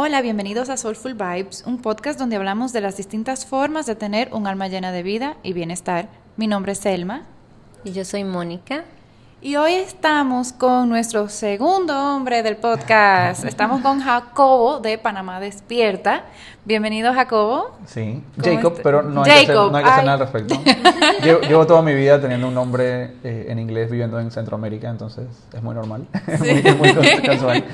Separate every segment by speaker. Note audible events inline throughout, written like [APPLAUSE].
Speaker 1: Hola, bienvenidos a Soulful Vibes, un podcast donde hablamos de las distintas formas de tener un alma llena de vida y bienestar. Mi nombre es Selma.
Speaker 2: Y yo soy Mónica.
Speaker 1: Y hoy estamos con nuestro segundo hombre del podcast. [LAUGHS] Estamos con Jacobo de Panamá Despierta. Bienvenido, Jacobo.
Speaker 3: Sí, Jacob, pero no hay, que hacer, nada al respecto. [LAUGHS] Llevo, toda mi vida teniendo un nombre eh, en inglés viviendo en Centroamérica, entonces es muy normal. [LAUGHS] Sí. muy, muy casual.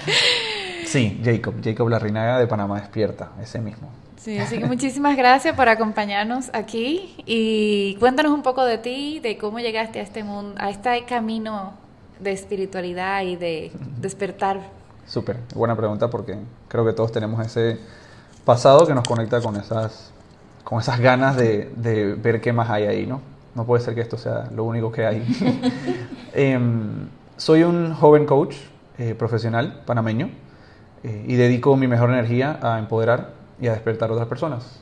Speaker 3: Sí, Jacob, Jacob Larrinaga de Panamá Despierta, ese mismo.
Speaker 1: Sí, así que muchísimas gracias por acompañarnos aquí y cuéntanos un poco de ti, de cómo llegaste a este mundo, a este camino de espiritualidad y de despertar.
Speaker 3: Súper, buena pregunta porque creo que todos tenemos ese pasado que nos conecta con esas, con esas ganas de, de ver qué más hay ahí, ¿no? No puede ser que esto sea lo único que hay. [LAUGHS] Em, soy un joven coach eh, profesional panameño eh, y dedico mi mejor energía a empoderar y a despertar a otras personas.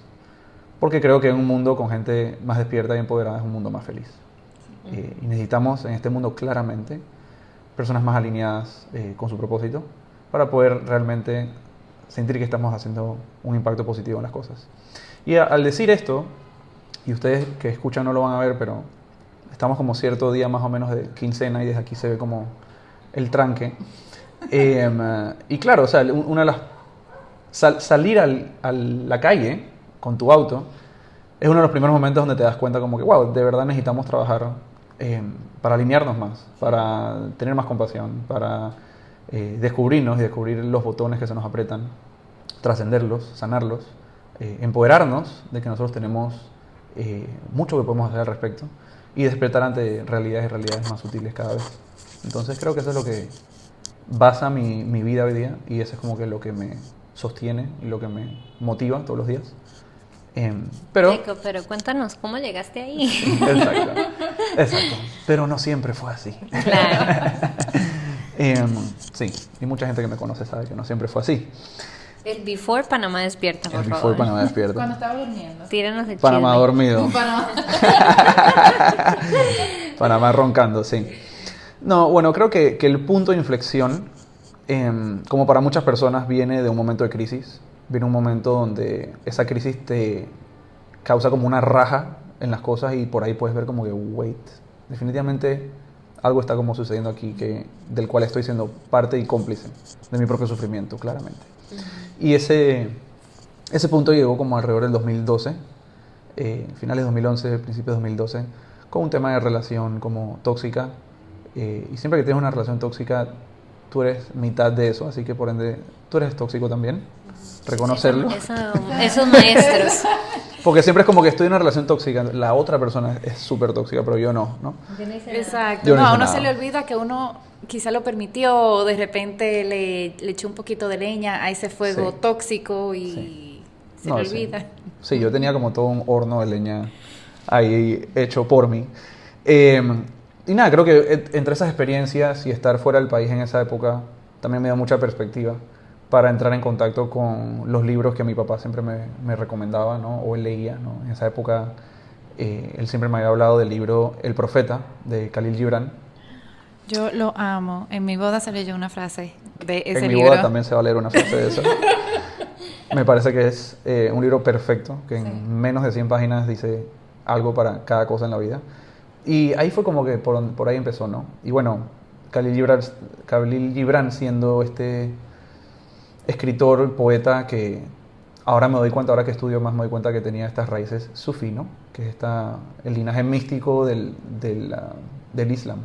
Speaker 3: Porque creo que en un mundo con gente más despierta y empoderada es un mundo más feliz. Eh, y necesitamos en este mundo claramente personas más alineadas eh, con su propósito para poder realmente sentir que estamos haciendo un impacto positivo en las cosas. Y al decir esto, y ustedes que escuchan no lo van a ver, pero estamos como cierto día más o menos de quincena y desde aquí se ve como el tranque. Em, y claro, o sea, una de las... salir a la calle con tu auto es uno de los primeros momentos donde te das cuenta como que, wow, de verdad necesitamos trabajar em, para alinearnos más, para tener más compasión, para eh, descubrirnos y descubrir los botones que se nos apretan, trascenderlos, sanarlos, eh, empoderarnos de que nosotros tenemos eh, mucho que podemos hacer al respecto y despertar ante realidades y realidades más sutiles cada vez. Entonces creo que eso es lo que basa mi, mi, vida hoy día y eso es como que lo que me sostiene y lo que me motiva todos los días.
Speaker 2: Eh, pero, pero cuéntanos cómo llegaste ahí. [LAUGHS]
Speaker 3: Exacto, exacto. Pero no siempre fue así. Claro. [LAUGHS] eh, sí, y mucha gente que me conoce sabe que no siempre fue así.
Speaker 2: El before Panamá despierta, por
Speaker 3: el before Panamá despierta.
Speaker 1: Cuando estaba durmiendo.
Speaker 2: Tíranos de
Speaker 3: Panamá dormido. Panamá. [LAUGHS] Panamá roncando, sí. No, bueno, creo que, que el punto de inflexión, eh, como para muchas personas, viene de un momento de crisis. Viene un momento donde esa crisis te causa como una raja en las cosas y por ahí puedes ver como que, wait, definitivamente algo está como sucediendo aquí que, del cual estoy siendo parte y cómplice de mi propio sufrimiento, claramente. Y ese, ese punto llegó como alrededor del 2012, eh, finales de 2011, principios de 2012, con un tema de relación como tóxica, eh, y siempre que tienes una relación tóxica, tú eres mitad de eso, así que por ende tú eres tóxico también. Reconocerlo. [LAUGHS]
Speaker 2: esos maestros.
Speaker 3: Porque siempre es como que estoy en una relación tóxica, la otra persona es súper tóxica, pero yo no, ¿no?
Speaker 1: Exacto. no, a uno se le olvida que uno quizá lo permitió o de repente le, le echó un poquito de leña a ese fuego tóxico y se le olvida.
Speaker 3: Sí. yo tenía como todo un horno de leña ahí hecho por mí. Eh, y nada, creo que entre esas experiencias y estar fuera del país en esa época también me da mucha perspectiva para entrar en contacto con los libros que mi papá siempre me, me recomendaba, ¿no? O él leía, ¿no? En esa época eh, él siempre me había hablado del libro El Profeta de Khalil Gibran.
Speaker 1: Yo lo amo. En mi boda se leyó una frase de ese libro.
Speaker 3: En mi boda también se va a leer una frase de eso. [LAUGHS] me parece que es eh, un libro perfecto, que en menos de 100 páginas dice algo para cada cosa en la vida. Y ahí fue como que por, por ahí empezó, ¿no? Y bueno, Khalil Gibran, Khalil Gibran siendo este escritor, poeta que ahora me doy cuenta, ahora que estudio más me doy cuenta que tenía estas raíces sufí, ¿no? Que es esta, el linaje místico del, del, del Islam.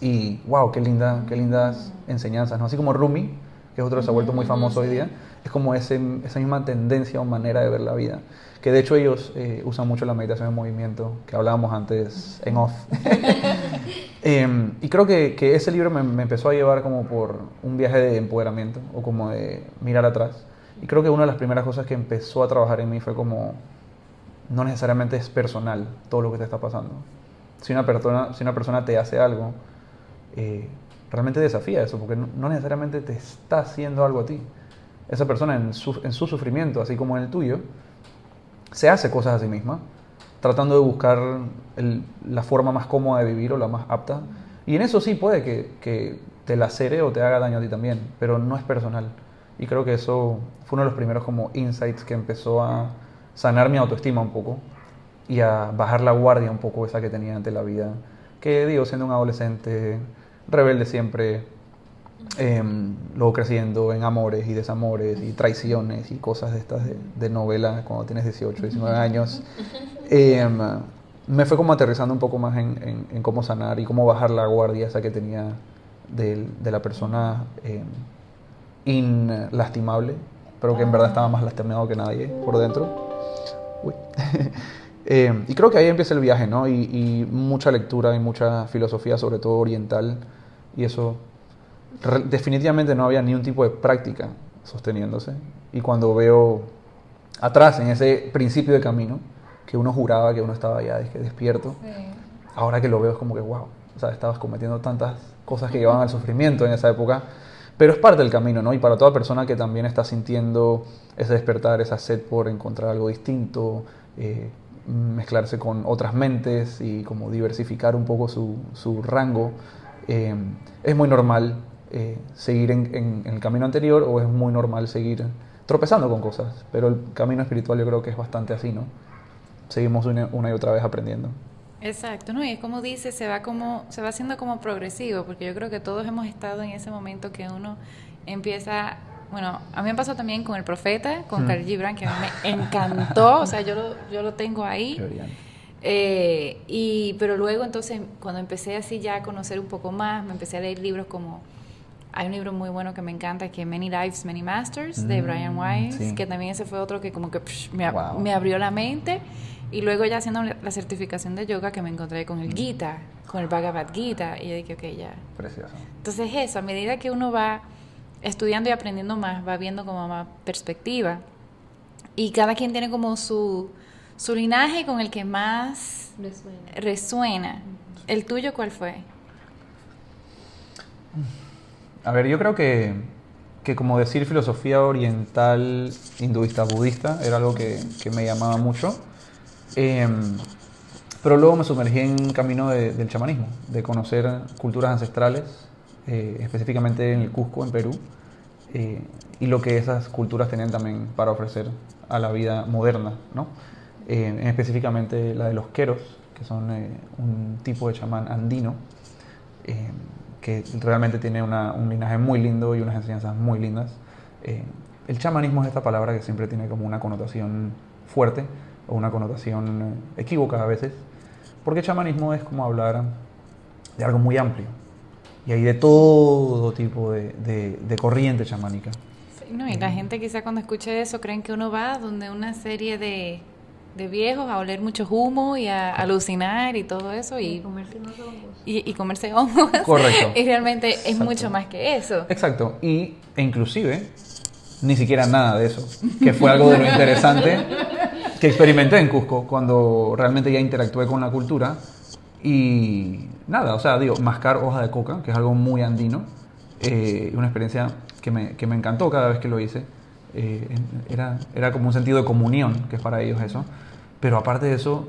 Speaker 3: Y wow, qué, linda, qué lindas enseñanzas, ¿no? Así como Rumi, que es otro que se ha vuelto muy famoso hoy día, es como ese, esa misma tendencia o manera de ver la vida que de hecho ellos eh, usan mucho la meditación en movimiento, que hablábamos antes en off. [LAUGHS] [LAUGHS] Em, y creo que, que ese libro me, me, empezó a llevar como por un viaje de empoderamiento o como de mirar atrás. Y creo que una de las primeras cosas que empezó a trabajar en mí fue como, no necesariamente es personal todo lo que te está pasando. Si una persona, si una persona te hace algo, eh, realmente desafía eso, porque no, no, necesariamente te está haciendo algo a ti. Esa persona en su, en su sufrimiento, así como en el tuyo, se hace cosas a sí misma, tratando de buscar la forma más cómoda de vivir o la más apta. Y en eso sí puede que, que te lacere o te haga daño a ti también, pero no es personal. Y creo que eso fue uno de los primeros como insights que empezó a sanar mi autoestima un poco y a bajar la guardia un poco esa que tenía ante la vida. Que digo, siendo un adolescente rebelde siempre, em, luego creciendo en amores y desamores y traiciones y cosas de estas de, novela cuando tienes 18, 19 años, em, me fue como aterrizando un poco más en, en, cómo sanar y cómo bajar la guardia esa que tenía de, de la persona eh, inlastimable, pero que en verdad estaba más lastimado que nadie por dentro. [LAUGHS] Eh, y creo que ahí empieza el viaje, ¿no? Y, y, mucha lectura y mucha filosofía, sobre todo oriental, y eso definitivamente no había ni un tipo de práctica sosteniéndose. Y cuando veo atrás, en ese principio de camino, que uno juraba que uno estaba ya despierto, ahora que lo veo es como que, wow, o sea, estabas cometiendo tantas cosas que llevaban al sufrimiento en esa época, pero es parte del camino, ¿no? Y para toda persona que también está sintiendo ese despertar, esa sed por encontrar algo distinto, eh, mezclarse con otras mentes y como diversificar un poco su, su rango, eh, es muy normal eh, seguir en, en, el camino anterior o es muy normal seguir tropezando con cosas, pero el camino espiritual yo creo que es bastante así, ¿no? Seguimos una, una y otra vez aprendiendo.
Speaker 1: Exacto, ¿no? Y es como dice, se va como, se va haciendo como progresivo, porque yo creo que todos hemos estado en ese momento que uno empieza, bueno, a mí me pasó también con el profeta, con mm. Gibran, que a mí me encantó, o sea, yo lo, yo lo tengo ahí. Eh, y, pero luego entonces, cuando empecé así ya a conocer un poco más, me empecé a leer libros como, hay un libro muy bueno que me encanta, que Many Lives, Many Masters, de mm, Brian Weiss, que también ese fue otro que como que me, me abrió la mente. Y luego ya haciendo la certificación de yoga que me encontré con el Gita, con el Bhagavad Gita, y yo dije, ok, ya.
Speaker 3: Precioso.
Speaker 1: Entonces eso, a medida que uno va estudiando y aprendiendo más, va viendo como más perspectiva. Y cada quien tiene como su, su linaje con el que más resuena. ¿El tuyo cuál fue?
Speaker 3: A ver, yo creo que, que como decir filosofía oriental, hinduista, budista, era algo que, que me llamaba mucho. Em, pero luego me sumergí en camino del chamanismo, de conocer culturas ancestrales, eh, específicamente en el Cusco, en Perú, eh, y lo que esas culturas tenían también para ofrecer a la vida moderna, ¿no? Eh, específicamente la de los queros, que son un tipo de chamán andino, que realmente tiene un linaje muy lindo y unas enseñanzas muy lindas. el chamanismo es esta palabra que siempre tiene como una connotación fuerte, o una connotación equívoca a veces, porque chamanismo es como hablar de algo muy amplio y hay de todo tipo de, de, corriente chamánica.
Speaker 1: no, y la gente quizá cuando escuche eso creen que uno va donde una serie de, de viejos a oler mucho humo y a alucinar y todo eso y, comerse hongos. Y, comerse hongos.
Speaker 3: Correcto. [LAUGHS]
Speaker 1: y realmente es mucho más que eso.
Speaker 3: Exacto. Y e inclusive ni siquiera nada de eso, que fue algo de lo interesante que experimenté en Cusco cuando realmente ya interactué con la cultura y nada, o sea, digo, mascar hoja de coca, que es algo muy andino, eh, una experiencia que me, que me, encantó cada vez que lo hice. Eh, era, era como un sentido de comunión, que es para ellos eso. Pero aparte de eso,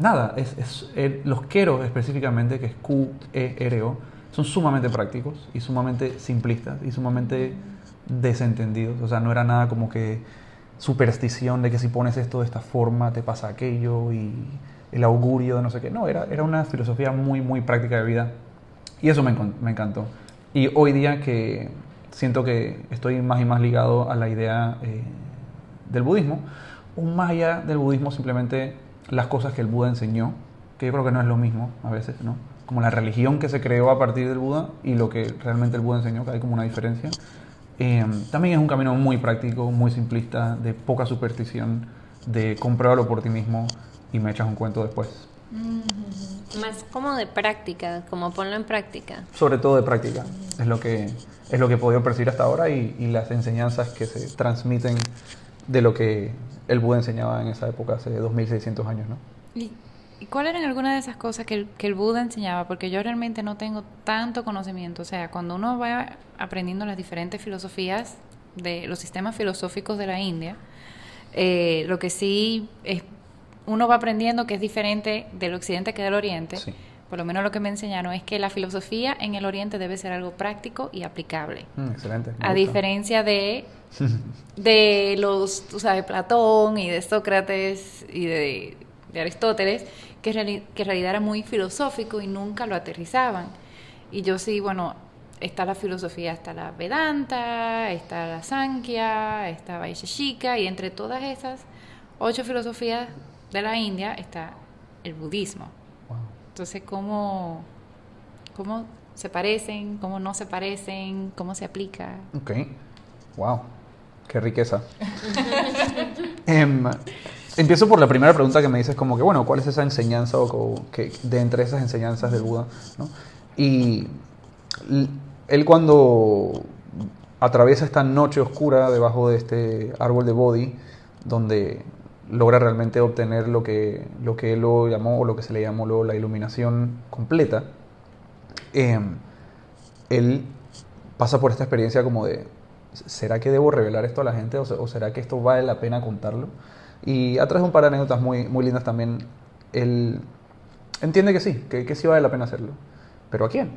Speaker 3: nada, es, es eh, los queros específicamente, que es Q-E-R-O, son sumamente prácticos y sumamente simplistas y sumamente desentendidos. O sea, no era nada como que superstición de que si pones esto de esta forma te pasa aquello y el augurio de no sé qué. No, era, era una filosofía muy, muy práctica de vida. Y eso me, me encantó. Y hoy día que siento que estoy más y más ligado a la idea eh, del budismo, un más allá del budismo simplemente las cosas que el Buda enseñó, que yo creo que no es lo mismo a veces, ¿no? Como la religión que se creó a partir del Buda y lo que realmente el Buda enseñó, que hay como una diferencia. Em, también es un camino muy práctico, muy simplista, de poca superstición, de compruébalo por ti mismo y me echas un cuento después.
Speaker 2: Más como de práctica, como ponlo en práctica.
Speaker 3: Sobre todo de práctica, es lo que, es lo que he podido percibir hasta ahora y, y las enseñanzas que se transmiten de lo que el Buda enseñaba en esa época, hace 2600 años, ¿no?
Speaker 1: ¿Y cuáles eran algunas de esas cosas que el, que el Buda enseñaba? Porque yo realmente no tengo tanto conocimiento. O sea, cuando uno va aprendiendo las diferentes filosofías de los sistemas filosóficos de la India, eh, lo que sí es, uno va aprendiendo que es diferente del occidente que del oriente, por lo menos lo que me enseñaron, es que la filosofía en el Oriente debe ser algo práctico y aplicable.
Speaker 3: Mm, excelente.
Speaker 1: A diferencia de, [LAUGHS] de los, tú sabes, Platón y de Sócrates y de, de Aristóteles, que, reali- que en realidad era muy filosófico y nunca lo aterrizaban. Y yo sí, bueno, está la filosofía, está la Vedanta, está la Sankhya, está Vaisheshika, y entre todas esas ocho filosofías de la India está el budismo. Entonces, ¿cómo, cómo se parecen? ¿Cómo no se parecen? ¿Cómo se aplica?
Speaker 3: Ok. Wow. Qué riqueza. [LAUGHS] Em, empiezo por la primera pregunta que me dices, como que, bueno, ¿cuál es esa enseñanza o, que, de entre esas enseñanzas del Buda? ¿no? Y él cuando atraviesa esta noche oscura debajo de este árbol de Bodhi, donde logra realmente obtener lo que, lo que él lo llamó, o lo que se le llamó la iluminación completa, em, él pasa por esta experiencia como de, ¿será que debo revelar esto a la gente o, se- o será que esto vale la pena contarlo? Y a través de un par de anécdotas muy, muy lindas también, él entiende que sí, que, que sí vale la pena hacerlo. ¿Pero a quién?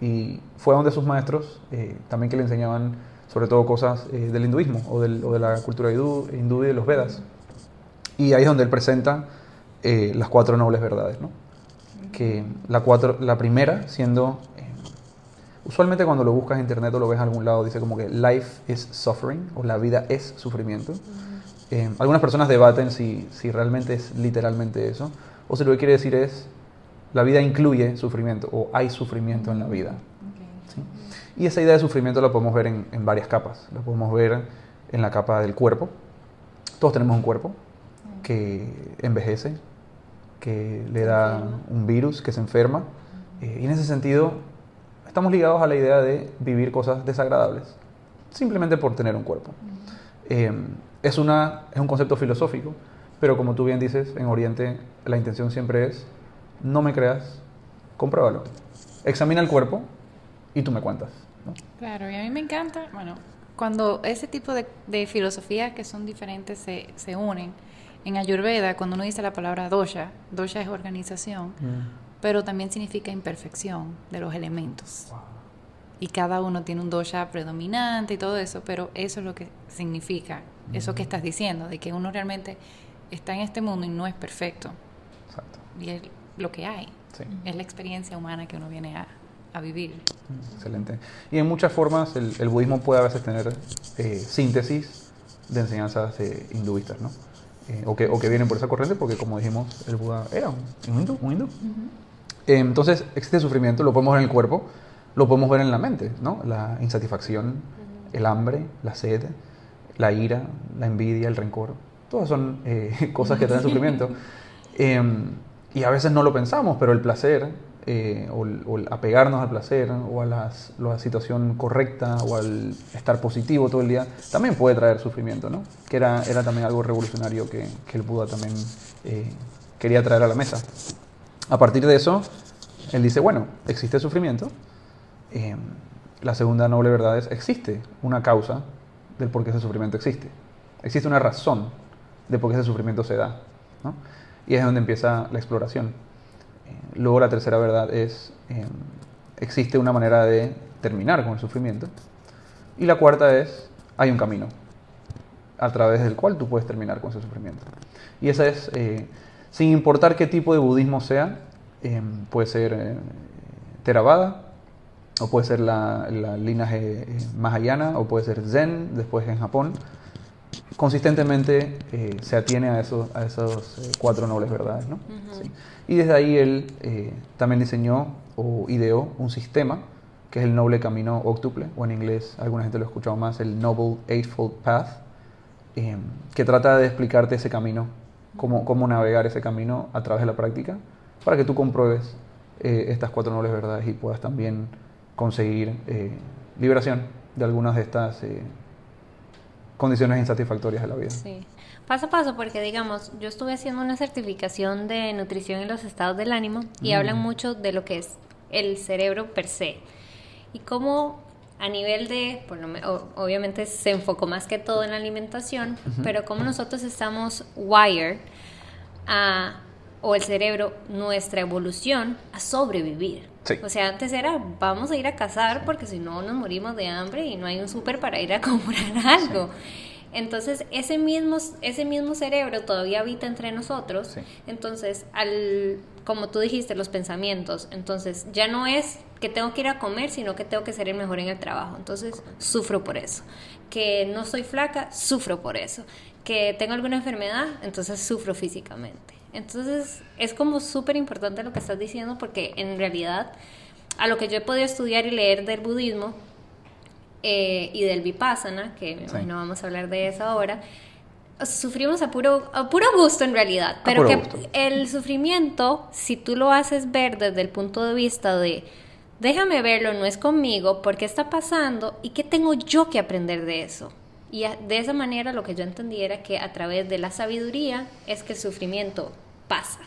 Speaker 3: Y fue a donde sus maestros, eh, también que le enseñaban sobre todo cosas eh, del hinduismo o de la cultura hindú, hindú y de los Vedas. Y ahí es donde él presenta eh, las cuatro nobles verdades, ¿no? Que la, cuatro, la primera siendo, eh, usualmente cuando lo buscas en internet o lo ves en algún lado, dice como que life is suffering o la vida es sufrimiento. Eh, algunas personas debaten si, si realmente es literalmente eso o si lo que quiere decir es la vida incluye sufrimiento o hay sufrimiento en la vida. ¿sí? Y esa idea de sufrimiento la podemos ver en, en varias capas. La podemos ver en la capa del cuerpo. Todos tenemos un cuerpo que envejece, que le da un virus, que se enferma. Eh, y en ese sentido, estamos ligados a la idea de vivir cosas desagradables, simplemente por tener un cuerpo. Eh, es, una, es un concepto filosófico, pero como tú bien dices, en Oriente la intención siempre es, no me creas, compruébalo. Examina el cuerpo y tú me cuentas. ¿no?
Speaker 1: Claro, y a mí me encanta, bueno, cuando ese tipo de, de filosofías que son diferentes se, se unen. En Ayurveda, cuando uno dice la palabra dosha, dosha es organización, pero también significa imperfección de los elementos. Y cada uno tiene un dosha predominante y todo eso, pero eso es lo que significa, eso que estás diciendo, de que uno realmente está en este mundo y no es perfecto.
Speaker 3: Exacto.
Speaker 1: Y es lo que hay,
Speaker 3: Sí.
Speaker 1: es la experiencia humana que uno viene a, a vivir.
Speaker 3: Excelente. Y en muchas formas el, el budismo puede a veces tener eh, síntesis de enseñanzas eh, hinduistas, ¿no? Eh, o, que, o que vienen por esa corriente, porque como dijimos, el Buda era un, un hindú. Un hindú. Eh, entonces, existe sufrimiento, lo podemos ver en el cuerpo, lo podemos ver en la mente, ¿no? La insatisfacción, el hambre, la sed, la ira, la envidia, el rencor. Todas son eh, [LAUGHS] cosas que traen [LAUGHS] sufrimiento. Eh, y a veces no lo pensamos, pero el placer, eh, o, apegarnos al placer, o a las- la situación correcta, o al estar positivo todo el día, también puede traer sufrimiento, ¿no? Que era, era también algo revolucionario que, que el Buda también eh, quería traer a la mesa. A partir de eso, él dice, bueno, existe sufrimiento. Eh, la segunda noble verdad es, existe una causa del por qué ese sufrimiento existe. Existe una razón de por qué ese sufrimiento se da. ¿no? Y es donde empieza la exploración. Luego la tercera verdad es, eh, existe una manera de terminar con el sufrimiento. Y la cuarta es, hay un camino a través del cual tú puedes terminar con ese sufrimiento. Y esa es, eh, sin importar qué tipo de budismo sea, eh, puede ser eh, Theravada, o puede ser la, la linaje eh, Mahayana, o puede ser Zen, después en Japón, consistentemente eh, se atiene a esos, a esos eh, cuatro nobles verdades. ¿no? Sí. Y desde ahí él eh, también diseñó o ideó un sistema que es el noble camino octuple, o en inglés alguna gente lo ha escuchado más, el Noble Eightfold Path, eh, que trata de explicarte ese camino, cómo, cómo navegar ese camino a través de la práctica, para que tú compruebes estas cuatro nobles verdades y puedas también conseguir liberación de algunas de estas condiciones insatisfactorias de la vida.
Speaker 2: Sí. Paso a paso, porque digamos, yo estuve haciendo una certificación de nutrición en los estados del ánimo y
Speaker 3: Mm.
Speaker 2: hablan mucho de lo que es el cerebro per se. Y cómo a nivel de, por lo me- o- obviamente se enfocó más que todo en la alimentación, pero cómo nosotros estamos wired a o el cerebro nuestra evolución a sobrevivir.
Speaker 3: Sí.
Speaker 2: O sea, antes era vamos a ir a cazar porque si no nos morimos de hambre y no hay un súper para ir a [LAUGHS] comprar algo. Entonces, ese mismo, ese mismo cerebro todavía habita entre nosotros.
Speaker 3: Sí.
Speaker 2: Entonces, al, como tú dijiste, los pensamientos. Entonces, ya no es que tengo que ir a comer, sino que tengo que ser el mejor en el trabajo. Entonces, sufro por eso. Que no soy flaca, sufro por eso. Que tengo alguna enfermedad, entonces sufro físicamente. Entonces, es como súper importante lo que estás diciendo porque en realidad, a lo que yo he podido estudiar y leer del budismo, eh, y del vipassana, que
Speaker 3: Sí.
Speaker 2: imagino vamos a hablar de eso ahora, sufrimos a puro, a puro gusto en realidad,
Speaker 3: A
Speaker 2: pero que
Speaker 3: gusto.
Speaker 2: el sufrimiento, si tú lo haces ver desde el punto de vista de déjame verlo, no es conmigo, por qué está pasando y qué tengo yo que aprender de eso. Y de esa manera lo que yo entendí era que a través de la sabiduría es que el sufrimiento pasa.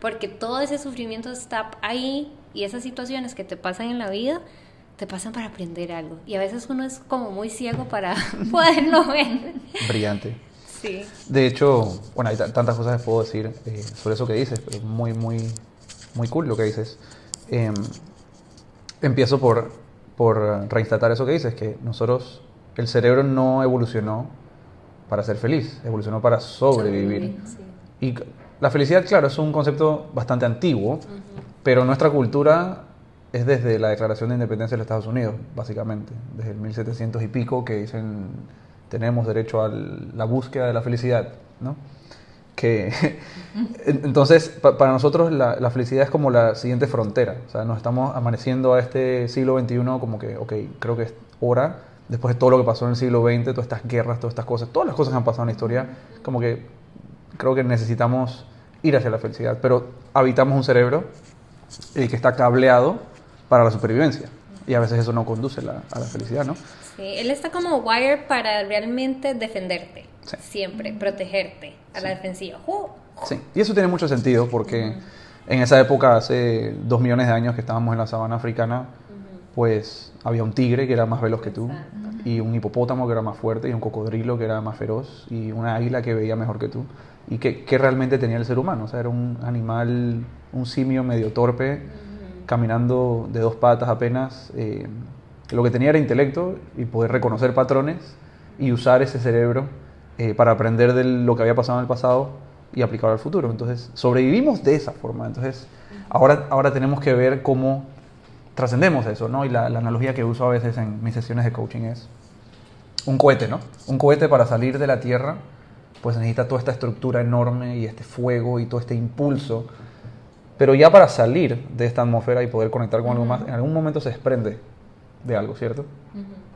Speaker 2: Porque todo ese sufrimiento está ahí y esas situaciones que te pasan en la vida te pasan para aprender algo. Y a veces uno es como muy ciego para [LAUGHS] poderlo ver.
Speaker 3: Brillante.
Speaker 2: Sí.
Speaker 3: De hecho, bueno, hay ta- tantas cosas que puedo decir eh, sobre eso que dices, pero muy, muy, muy cool lo que dices. Em, empiezo por, por reinstatar eso que dices, que nosotros, el cerebro no evolucionó para ser feliz, evolucionó para sobrevivir.
Speaker 2: Sí.
Speaker 3: Y la felicidad, claro, es un concepto bastante antiguo, pero nuestra cultura es desde la Declaración de Independencia de los Estados Unidos, básicamente, desde el 1700 y pico, que dicen tenemos derecho a la búsqueda de la felicidad, ¿no? Que, [LAUGHS] en- entonces, pa- para nosotros la, la felicidad es como la siguiente frontera, o sea, nos estamos amaneciendo a este siglo XXI como que, ok, creo que es hora, después de todo lo que pasó en el siglo XX, todas estas guerras, todas estas cosas, todas las cosas que han pasado en la historia, como que creo que necesitamos ir hacia la felicidad, pero habitamos un cerebro eh, que está cableado para la supervivencia. Y a veces eso no conduce la- a la felicidad, ¿no?
Speaker 2: Sí, él está como wired para realmente defenderte,
Speaker 3: Sí.
Speaker 2: siempre, protegerte a la defensiva. ¡Uh!
Speaker 3: Sí, y eso tiene mucho sentido porque en esa época, hace dos millones de años que estábamos en la sabana africana, pues había un tigre que era más veloz que tú,
Speaker 2: Exacto.
Speaker 3: y un hipopótamo que era más fuerte, y un cocodrilo que era más feroz, y una águila que veía mejor que tú. ¿Y que, que realmente tenía el ser humano? O sea, era un animal, un simio medio torpe, caminando de dos patas apenas. eh, lo que tenía era intelecto y poder reconocer patrones y usar ese cerebro eh, para aprender de lo que había pasado en el pasado y aplicarlo al futuro. Entonces, sobrevivimos de esa forma. Entonces, ahora, ahora tenemos que ver cómo trascendemos eso, ¿no? Y la, la analogía que uso a veces en mis sesiones de coaching es un cohete, ¿no? Un cohete para salir de la Tierra, pues necesita toda esta estructura enorme y este fuego y todo este impulso. Pero ya para salir de esta atmósfera y poder conectar con algo más, en algún momento se desprende de algo, ¿cierto?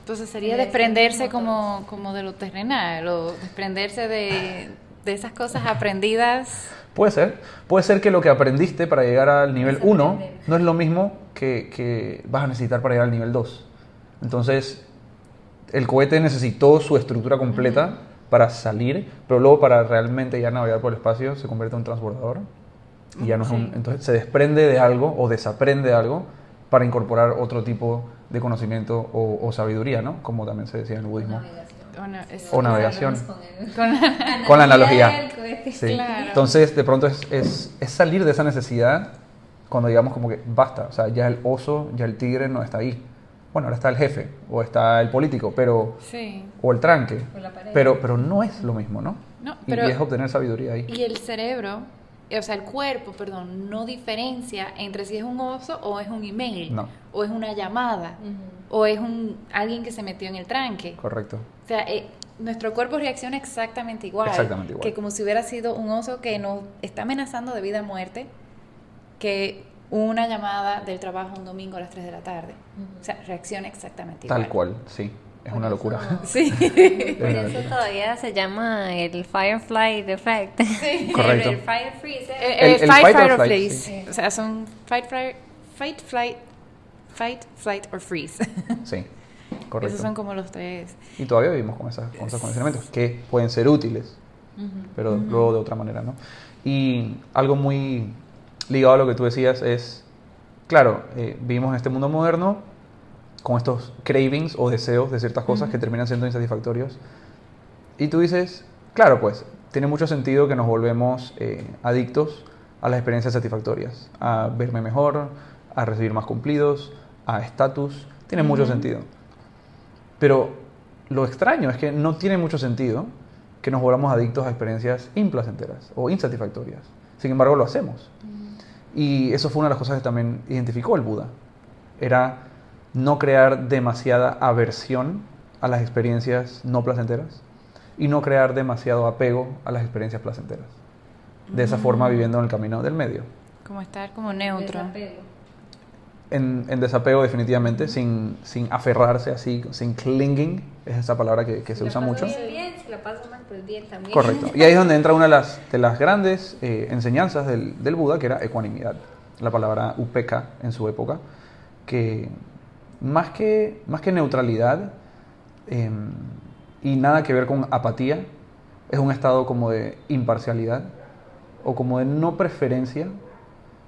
Speaker 1: Entonces sería desprenderse como, como de lo terrenal o desprenderse de, de esas cosas aprendidas.
Speaker 3: Puede ser. Puede ser que lo que aprendiste para llegar al nivel
Speaker 2: Es
Speaker 3: 1
Speaker 2: aprender.
Speaker 3: no es lo mismo que, que vas a necesitar para llegar al nivel 2. Entonces, el cohete necesitó su estructura completa para salir, pero luego para realmente ya navegar por el espacio se convierte en un transbordador. Y ya no es un- entonces se desprende de algo o desaprende algo para incorporar otro tipo de conocimiento o, o sabiduría, ¿no? Como también se decía en el budismo.
Speaker 1: O no, es-
Speaker 3: O navegación.
Speaker 1: con-
Speaker 3: Con la analogía.
Speaker 2: cohete.
Speaker 3: Sí.
Speaker 1: Claro.
Speaker 3: Entonces, de pronto es, es, es salir de esa necesidad cuando digamos como que basta, o sea, ya el oso, ya el tigre no está ahí. Bueno, ahora está el jefe o está el político, pero
Speaker 1: sí.
Speaker 3: o el tranque,
Speaker 2: O la
Speaker 3: pero pero no es lo mismo, ¿no?
Speaker 1: No,
Speaker 3: Y-
Speaker 1: pero-
Speaker 3: y, es obtener sabiduría ahí.
Speaker 1: Y el cerebro, o sea, el cuerpo, perdón, no diferencia entre si es un oso o es un email,
Speaker 3: No.
Speaker 1: o es una llamada, o es un alguien que se metió en el tranque.
Speaker 3: Correcto.
Speaker 1: O sea, eh, nuestro cuerpo reacciona exactamente igual,
Speaker 3: Exactamente igual.
Speaker 1: que como si hubiera sido un oso que nos está amenazando de vida o muerte, que una llamada del trabajo un domingo a las 3 de la tarde. O sea, reacciona exactamente igual.
Speaker 3: Tal cual, sí. Es una locura.
Speaker 1: Sí.
Speaker 2: Por eso [LAUGHS] [LAUGHS] todavía se llama el Firefly Effect.
Speaker 1: Sí. [LAUGHS]
Speaker 3: Correcto.
Speaker 2: El, el Fire Freeze.
Speaker 3: El- el
Speaker 1: fight,
Speaker 3: fight or
Speaker 1: flight or
Speaker 3: flight,
Speaker 1: freeze.
Speaker 3: sí.
Speaker 1: O sea, son fight, flight, fight, flight, fight, flight or freeze. [LAUGHS]
Speaker 3: Sí. Correcto.
Speaker 1: Esos son como los tres.
Speaker 3: Y todavía vivimos con, esas, con esos condicionamientos que pueden ser útiles, pero luego de otra manera, ¿no? Y algo muy ligado a lo que tú decías es, claro, eh, vivimos en este mundo moderno con estos cravings o deseos de ciertas cosas que terminan siendo insatisfactorios. Y tú dices, claro, pues, tiene mucho sentido que nos volvemos eh, adictos a las experiencias satisfactorias, a verme mejor, a recibir más cumplidos, a estatus. Tiene mucho sentido. Pero lo extraño es que no tiene mucho sentido que nos volvamos adictos a experiencias implacenteras o insatisfactorias. Sin embargo, lo hacemos. Y eso fue una de las cosas que también identificó el Buda. Era no crear demasiada aversión a las experiencias no placenteras y no crear demasiado apego a las experiencias placenteras. De esa forma viviendo en el camino del medio.
Speaker 1: Como estar como neutro.
Speaker 3: En, en desapego definitivamente, sin, sin aferrarse así, sin clinging, es esa palabra que, que se usa mucho.
Speaker 2: Bien, bien, si la paso mal, pues bien también.
Speaker 3: Correcto. Y ahí es donde entra una de las, de las grandes eh, enseñanzas del, del Buda, que era ecuanimidad. La palabra upeka en su época, que más que, más que neutralidad eh, y nada que ver con apatía, es un estado como de imparcialidad o como de no preferencia,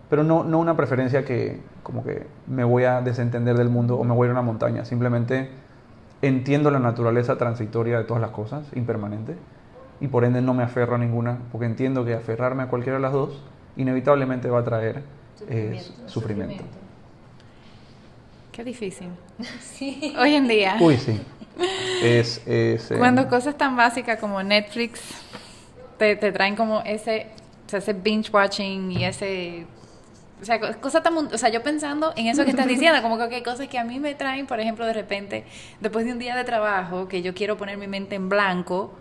Speaker 3: pero no, no una preferencia que como que me voy a desentender del mundo o me voy a ir a una montaña, simplemente entiendo la naturaleza transitoria de todas las cosas, impermanente, y por ende no me aferro a ninguna, porque entiendo que aferrarme a cualquiera de las dos inevitablemente va a traer eh,
Speaker 2: Sufrimiento.
Speaker 1: Qué difícil. [LAUGHS] Hoy en día.
Speaker 3: Uy, sí. Es, es, eh,
Speaker 1: Cuando cosas tan básicas como Netflix te, te traen como ese, o sea, ese binge watching y ese... O sea, co- cosas tan... O sea, yo pensando en eso que estás diciendo, como que ok, cosas que a mí me traen, por ejemplo, de repente, después de un día de trabajo, que yo quiero poner mi mente en blanco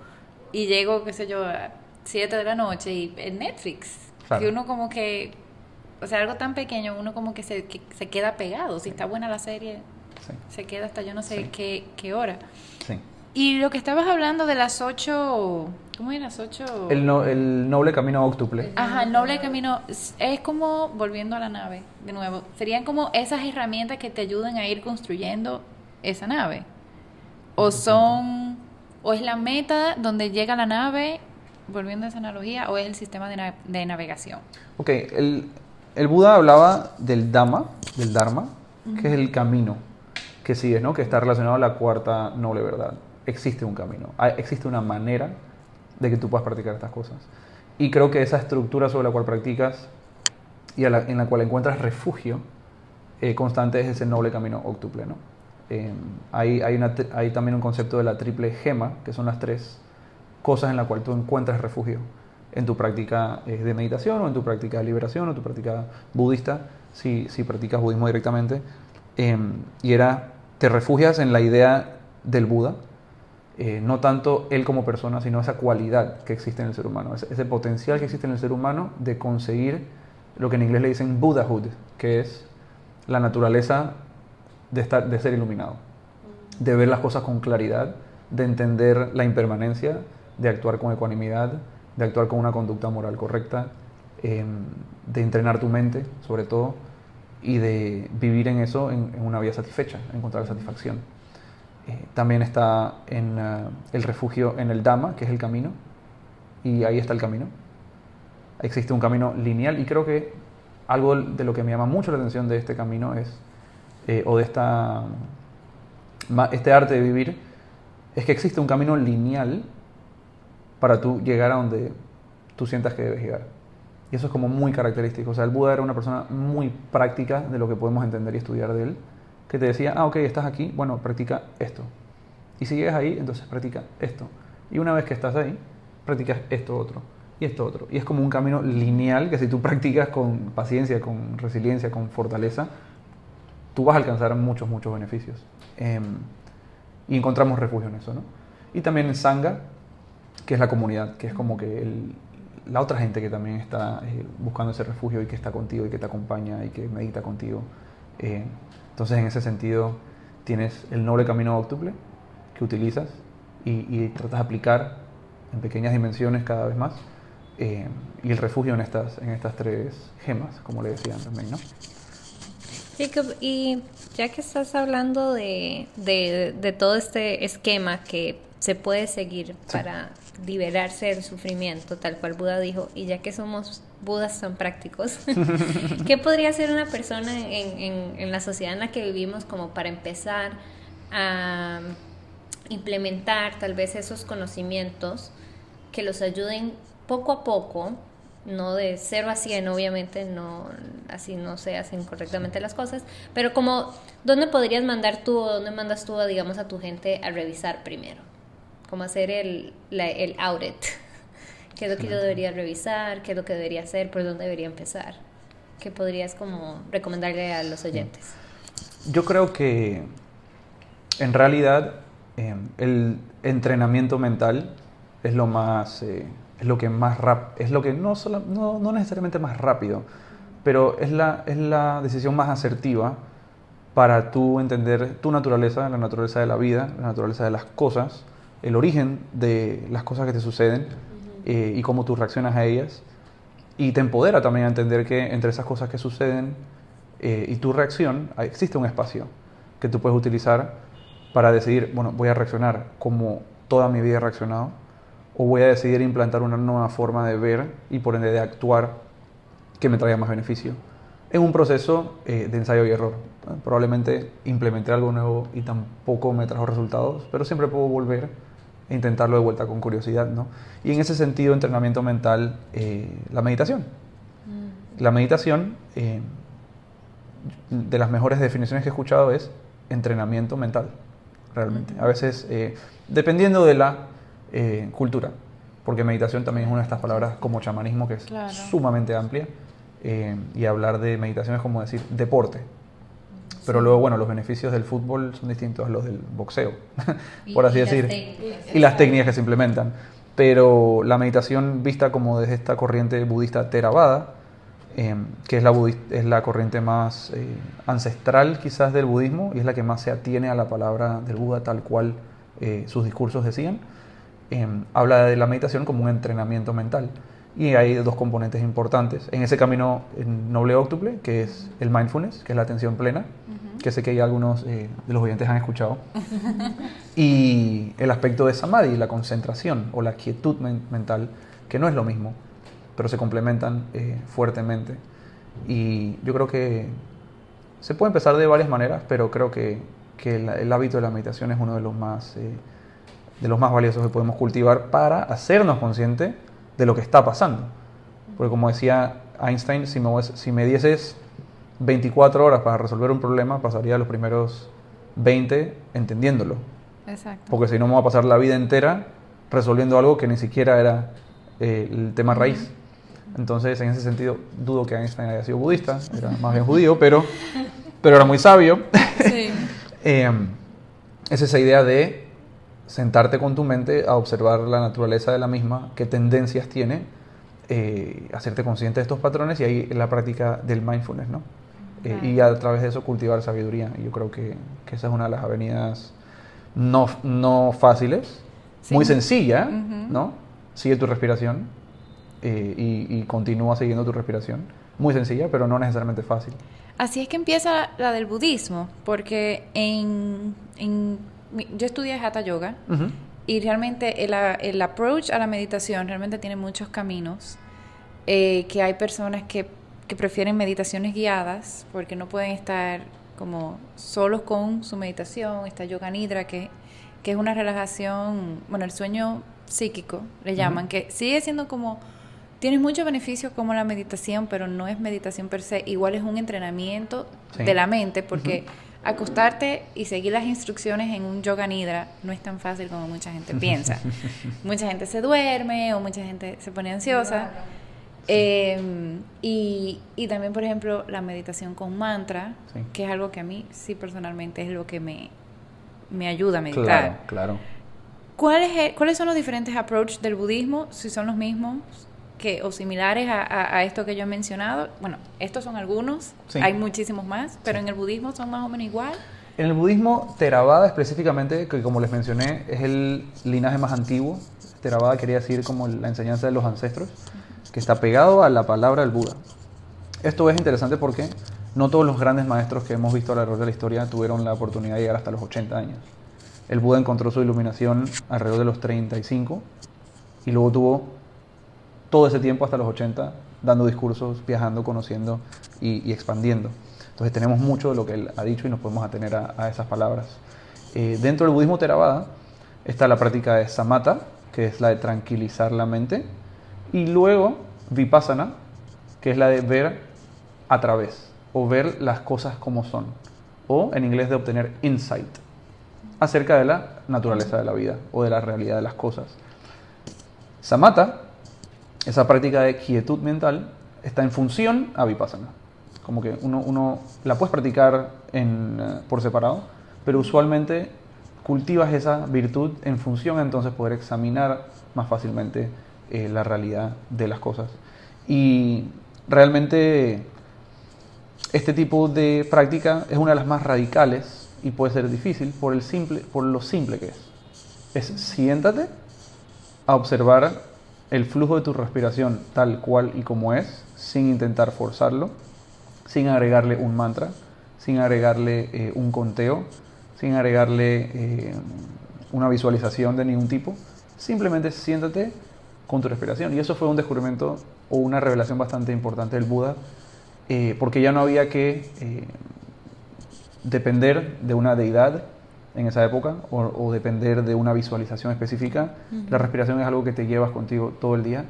Speaker 1: y llego, qué sé yo, a 7 de la noche y en Netflix.
Speaker 3: Claro.
Speaker 1: Que uno como que... O sea, algo tan pequeño, uno como que se, que se queda pegado. Si está buena la serie,
Speaker 3: sí,
Speaker 1: se queda hasta yo no sé
Speaker 3: Sí.
Speaker 1: qué, qué hora. Y lo que estabas hablando de las ocho... ¿Cómo era? Las ocho...
Speaker 3: El, no- el noble camino óctuple.
Speaker 1: Ajá, el noble camino es, es como, volviendo a la nave, de nuevo, serían como esas herramientas que te ayudan a ir construyendo esa nave. O son, o es la meta donde llega la nave, volviendo a esa analogía, o es el sistema de, na- de navegación.
Speaker 3: Ok, el, el Buda hablaba del Dhamma, del Dharma, que es el camino que sigues, ¿no? Que está relacionado a la cuarta noble verdad. Existe un camino, existe una manera de que tú puedas practicar estas cosas. Y creo que esa estructura sobre la cual practicas y la- en la cual encuentras refugio eh, constante es ese noble camino óctuple, ¿no? Eh, hay, hay, una hay también un concepto de la triple gema, que son las tres cosas en las cuales tú encuentras refugio en tu práctica eh, de meditación o en tu práctica de liberación o tu práctica budista, si, si practicas budismo directamente. Eh, y era, te refugias en la idea del Buda, eh, no tanto él como persona, sino esa cualidad que existe en el ser humano, ese, potencial que existe en el ser humano de conseguir lo que en inglés le dicen Buddhahood, que es la naturaleza de, estar, de ser iluminado, de ver las cosas con claridad, de entender la impermanencia, de actuar con ecuanimidad, de actuar con una conducta moral correcta, eh, de entrenar tu mente, sobre todo, y de vivir en eso en, en una vida satisfecha, encontrar satisfacción. Eh, también está en eh, el refugio en el Dhamma, que es el camino, y ahí está el camino. Existe un camino lineal y creo que algo de lo que me llama mucho la atención de este camino es, eh, o de esta, este arte de vivir, es que existe un camino lineal para tú llegar a donde tú sientas que debes llegar. Y eso es como muy característico. O sea, el Buda era una persona muy práctica de lo que podemos entender y estudiar de él, que te decía, ah, ok, estás aquí, bueno, practica esto. Y si llegas ahí, entonces practica esto. Y una vez que estás ahí, practicas esto otro y esto otro. Y es como un camino lineal que si tú practicas con paciencia, con resiliencia, con fortaleza, tú vas a alcanzar muchos, muchos beneficios. Em, y encontramos refugio en eso, ¿no? Y también en Sangha, que es la comunidad, que es como que la otra gente que también está eh, buscando ese refugio y que está contigo y que te acompaña y que medita contigo. Eh, entonces, en ese sentido, tienes el noble camino óctuple que utilizas y, y tratas de aplicar en pequeñas dimensiones cada vez más. eh, y el refugio en estas, en estas tres gemas, como le decían también, ¿no?
Speaker 2: Jacob, y ya que estás hablando de, de, de todo este esquema que se puede seguir para liberarse del sufrimiento, tal cual Buda dijo, y ya que somos budas tan prácticos, [LAUGHS] [LAUGHS] ¿qué podría hacer una persona en, en, en la sociedad en la que vivimos como para empezar a implementar tal vez esos conocimientos que los ayuden poco a poco no de 0 a 100, obviamente, no, así no se hacen correctamente las cosas, pero como, ¿dónde podrías mandar tú o dónde mandas tú, digamos, a tu gente a revisar primero? Como hacer el, el audit. ¿Qué es lo que yo debería revisar? ¿Qué es lo que debería hacer? ¿Por dónde debería empezar? ¿Qué podrías como recomendarle a los oyentes?
Speaker 3: Yo creo que en realidad em, el entrenamiento mental es lo más... Eh, es lo que más rap, es lo que no, solo, no, no, necesariamente más rápido, pero es la, es la decisión más asertiva para tú entender tu naturaleza, la naturaleza de la vida, la naturaleza de las cosas, el origen de las cosas que te suceden eh, y cómo tú reaccionas a ellas. Y te empodera también a entender que entre esas cosas que suceden eh, y tu reacción existe un espacio que tú puedes utilizar para decidir, bueno, voy a reaccionar como toda mi vida he reaccionado o voy a decidir implantar una nueva forma de ver y por ende de actuar que me traiga más beneficio. En un proceso eh, de ensayo y error. Probablemente implementé algo nuevo y tampoco me trajo resultados, pero siempre puedo volver e intentarlo de vuelta con curiosidad. ¿no? Y en ese sentido, entrenamiento mental, eh, la meditación. Mm. La meditación, eh, de las mejores definiciones que he escuchado es entrenamiento mental, realmente. A veces, dependiendo de la eh, cultura, porque meditación también es una de estas palabras como chamanismo que es sumamente amplia, eh, y hablar de meditación es como decir deporte. Pero luego, bueno, los beneficios del fútbol son distintos a los del boxeo, por así decir, y las técnicas que se implementan. Pero la meditación vista como desde esta corriente budista Theravada, eh, que es la, es la corriente más ancestral quizás del budismo y es la que más se atiene a la palabra del Buda tal cual sus discursos decían, Em, habla de la meditación como un entrenamiento mental. Y hay dos componentes importantes. En ese camino noble octuple, que es el mindfulness, que es la atención plena, que sé que hay algunos eh, de los oyentes han escuchado. [LAUGHS] y el aspecto de samadhi, la concentración o la quietud mental, que no es lo mismo, pero se complementan eh, fuertemente. Y yo creo que se puede empezar de varias maneras, pero creo que, que el, hábito de la meditación es uno de los más... Eh, de los más valiosos que podemos cultivar para hacernos conscientes de lo que está pasando. Porque como decía Einstein, si me, si me dieses 24 horas para resolver un problema, pasaría los primeros 20 entendiéndolo. Exacto. Porque si no me voy a pasar la vida entera resolviendo algo que ni siquiera era eh, el tema raíz. Entonces, en ese sentido, dudo que Einstein haya sido budista, era más bien judío, pero, pero era muy sabio. Sí. [LAUGHS] eh, es esa idea de sentarte con tu mente a observar la naturaleza de la misma, qué tendencias tiene, eh, hacerte consciente de estos patrones y ahí la práctica del mindfulness, ¿no? Eh, y a través de eso cultivar sabiduría. Y yo creo que, que, esa es una de las avenidas no, no fáciles, muy sencilla, ¿no? Sigue tu respiración eh, y, y, continúa siguiendo tu respiración. Muy sencilla, pero no necesariamente fácil.
Speaker 1: Así es que empieza la del budismo, porque en, en yo estudié Hatha Yoga y realmente el, el, approach a la meditación realmente tiene muchos caminos. Eh, que hay personas que, que prefieren meditaciones guiadas porque no pueden estar como solos con su meditación, esta yoga nidra que, que es una relajación, bueno, el sueño psíquico le llaman, que sigue siendo como, tiene muchos beneficios como la meditación, pero no es meditación per se, igual es un entrenamiento de la mente porque acostarte y seguir las instrucciones en un yoga nidra no es tan fácil como mucha gente [LAUGHS] piensa. mucha gente se duerme o mucha gente se pone ansiosa. Em, y, y, también, por ejemplo, la meditación con mantra, que es algo que a mí sí personalmente es lo que me, me ayuda a meditar.
Speaker 3: Claro, claro.
Speaker 1: ¿Cuáles, ¿Cuáles son los diferentes approaches del budismo? Si son los mismos que, o similares a, esto que yo he mencionado. Bueno, estos son algunos, hay muchísimos más, pero en el budismo son más o menos igual.
Speaker 3: En el budismo, Theravada específicamente, que como les mencioné, es el linaje más antiguo. Theravada quería decir como la enseñanza de los ancestros, que está pegado a la palabra del Buda. Esto es interesante porque no todos los grandes maestros que hemos visto a lo largo de la historia tuvieron la oportunidad de llegar hasta los 80 años. El Buda encontró su iluminación alrededor de los 35 y luego tuvo todo ese tiempo hasta los 80 dando discursos, viajando, conociendo y, expandiendo. Entonces tenemos mucho de lo que él ha dicho y nos podemos atener a, esas palabras. Eh, dentro del budismo Theravada está la práctica de samatha, que es la de tranquilizar la mente, y luego vipassana, que es la de ver a través o ver las cosas como son, o en inglés de obtener insight acerca de la naturaleza de la vida o de la realidad de las cosas. Samatha, esa práctica de quietud mental, está en función a vipassana. Como que uno, uno la puedes practicar en, eh, por separado, pero usualmente cultivas esa virtud en función a entonces poder examinar más fácilmente eh, la realidad de las cosas. Y realmente este tipo de práctica es una de las más radicales y puede ser difícil por, el simple, por lo simple que es. Es siéntate a observar el flujo de tu respiración tal cual y como es, sin intentar forzarlo, sin agregarle un mantra, sin agregarle eh, un conteo, sin agregarle eh, una visualización de ningún tipo. Simplemente siéntate con tu respiración. Y eso fue un descubrimiento o una revelación bastante importante del Buda, eh, porque ya no había que depender de una deidad en esa época o, depender de una visualización específica. La respiración es algo que te llevas contigo todo el día.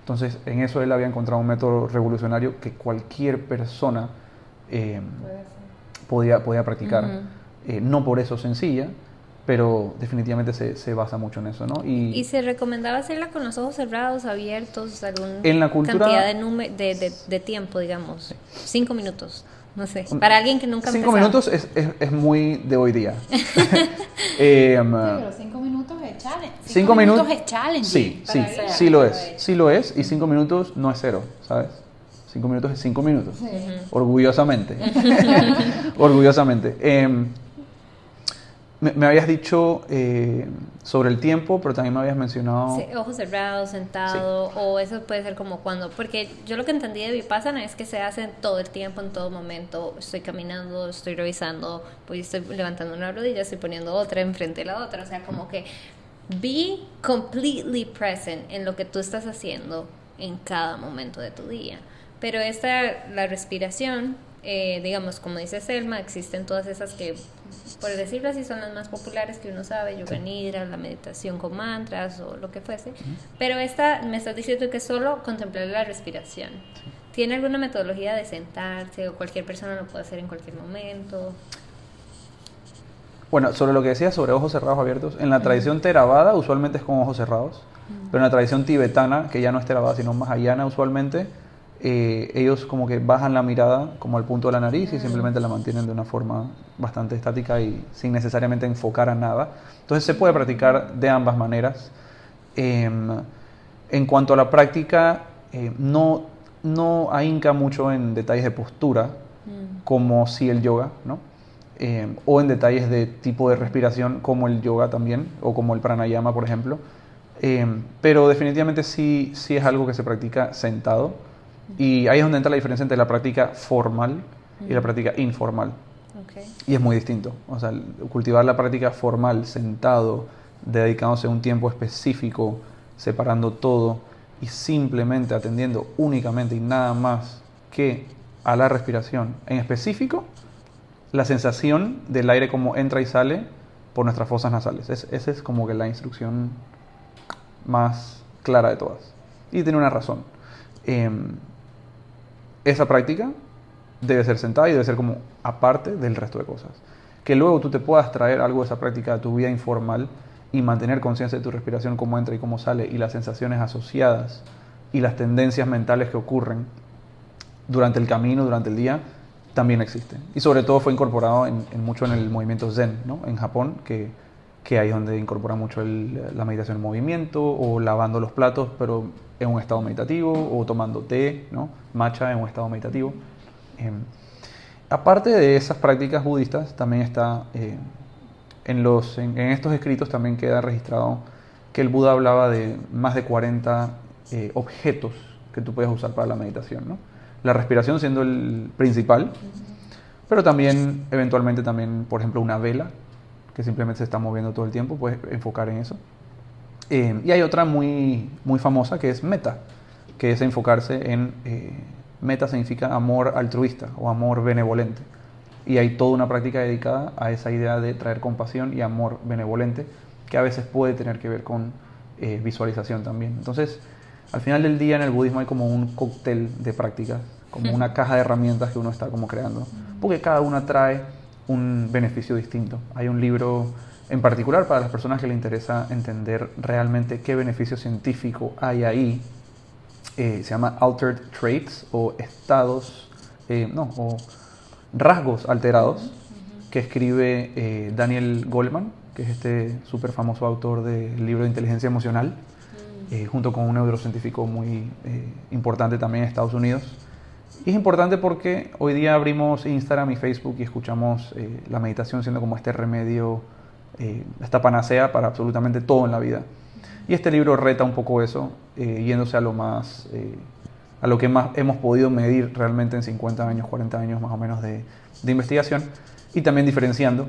Speaker 3: Entonces, en eso él había encontrado un método revolucionario que cualquier persona eh, podía, podía practicar. Eh, no por eso sencilla, pero definitivamente se, se, basa mucho en eso, ¿no?
Speaker 2: Y, se recomendaba hacerla con los ojos cerrados, abiertos, alguna en la cantidad de, de, de, tiempo, digamos, cinco minutos. No sé, para alguien que nunca
Speaker 3: Cinco minutos es, es, es, muy de hoy día. [LAUGHS] [LAUGHS] eh,
Speaker 1: um, pero cinco minutos es challenge.
Speaker 3: Cinco, minutos,
Speaker 1: es challenge.
Speaker 3: Sí, sí, sí lo es. Sí lo es. Y cinco minutos no es cero, ¿sabes? Cinco minutos es cinco minutos. Orgullosamente. [LAUGHS] Orgullosamente. Eh, me, habías dicho eh, sobre el tiempo, pero también me habías mencionado...
Speaker 2: Sí, ojos cerrados, sentado, o eso puede ser como cuando... Porque yo lo que entendí de Vipassana es que se hace todo el tiempo, en todo momento. Estoy caminando, estoy revisando, pues estoy levantando una rodilla, estoy poniendo otra enfrente de la otra. O sea, como que be completely present en lo que tú estás haciendo en cada momento de tu día. Pero esta, la respiración, eh, digamos, como dice Selma, existen todas esas que por decirlo así, son las más populares que uno sabe, yoga nidra, la meditación con mantras o lo que fuese. Pero esta me estás diciendo que solo contemplar la respiración. ¿Tiene alguna metodología de sentarse o cualquier persona lo puede hacer en cualquier momento?
Speaker 3: Bueno, sobre lo que decías sobre ojos cerrados abiertos, en la tradición Theravada usualmente es con ojos cerrados, pero en la tradición tibetana, que ya no es Theravada sino mahayana usualmente, eh, ellos como que bajan la mirada como al punto de la nariz y simplemente la mantienen de una forma bastante estática y sin necesariamente enfocar a nada. Entonces se puede practicar de ambas maneras. Em, en cuanto a la práctica, eh, no, no ahínca mucho en detalles de postura, mm. como si el yoga, ¿no? Em, o en detalles de tipo de respiración, como el yoga también, o como el pranayama, por ejemplo. Em, pero definitivamente sí, sí es algo que se practica sentado y ahí es donde entra la diferencia entre la práctica formal y la práctica informal. Y es muy distinto. O sea, cultivar la práctica formal, sentado, dedicándose a un tiempo específico, separando todo y simplemente atendiendo únicamente y nada más que a la respiración. En específico, la sensación del aire como entra y sale por nuestras fosas nasales. esa es como que la instrucción más clara de todas. Y tiene una razón. Em, esa práctica debe ser sentada y debe ser como aparte del resto de cosas. Que luego tú te puedas traer algo de esa práctica a tu vida informal y mantener conciencia de tu respiración, cómo entra y cómo sale, y las sensaciones asociadas y las tendencias mentales que ocurren durante el camino, durante el día, también existen. Y sobre todo fue incorporado en, mucho en el movimiento Zen, ¿no? en Japón, que, que ahí es donde incorpora mucho la meditación en movimiento o lavando los platos, pero en un estado meditativo o tomando té, ¿no? matcha en un estado meditativo. Em, aparte de esas prácticas budistas, también está eh, en, los, en, estos escritos también queda registrado que el Buda hablaba de más de 40 eh, objetos que tú puedes usar para la meditación. ¿no? La respiración siendo el principal, pero también eventualmente también, por ejemplo, una vela que simplemente se está moviendo todo el tiempo, puedes enfocar en eso. Eh, y hay otra muy, muy famosa que es meta, que es enfocarse en... Eh, meta significa amor altruista o amor benevolente. Y hay toda una práctica dedicada a esa idea de traer compasión y amor benevolente, que a veces puede tener que ver con eh, visualización también. Entonces, al final del día en el budismo hay como un cóctel de prácticas, como una caja de herramientas que uno está como creando, porque cada una trae un beneficio distinto. Hay un libro en particular para las personas que les interesa entender realmente qué beneficio científico hay ahí. Eh, se llama Altered Traits o estados, eh, no, o rasgos alterados, que escribe eh, Daniel Goleman, que es este súper famoso autor del libro de inteligencia emocional, junto con un neurocientífico muy importante también en Estados Unidos. Y es importante porque hoy día abrimos Instagram y Facebook y escuchamos la meditación siendo como este remedio eh, esta panacea para absolutamente todo en la vida. Y este libro reta un poco eso, eh, yéndose a lo más, eh, a lo que más hemos podido medir realmente en 50 años, 40 años más o menos de, de investigación, y también diferenciando,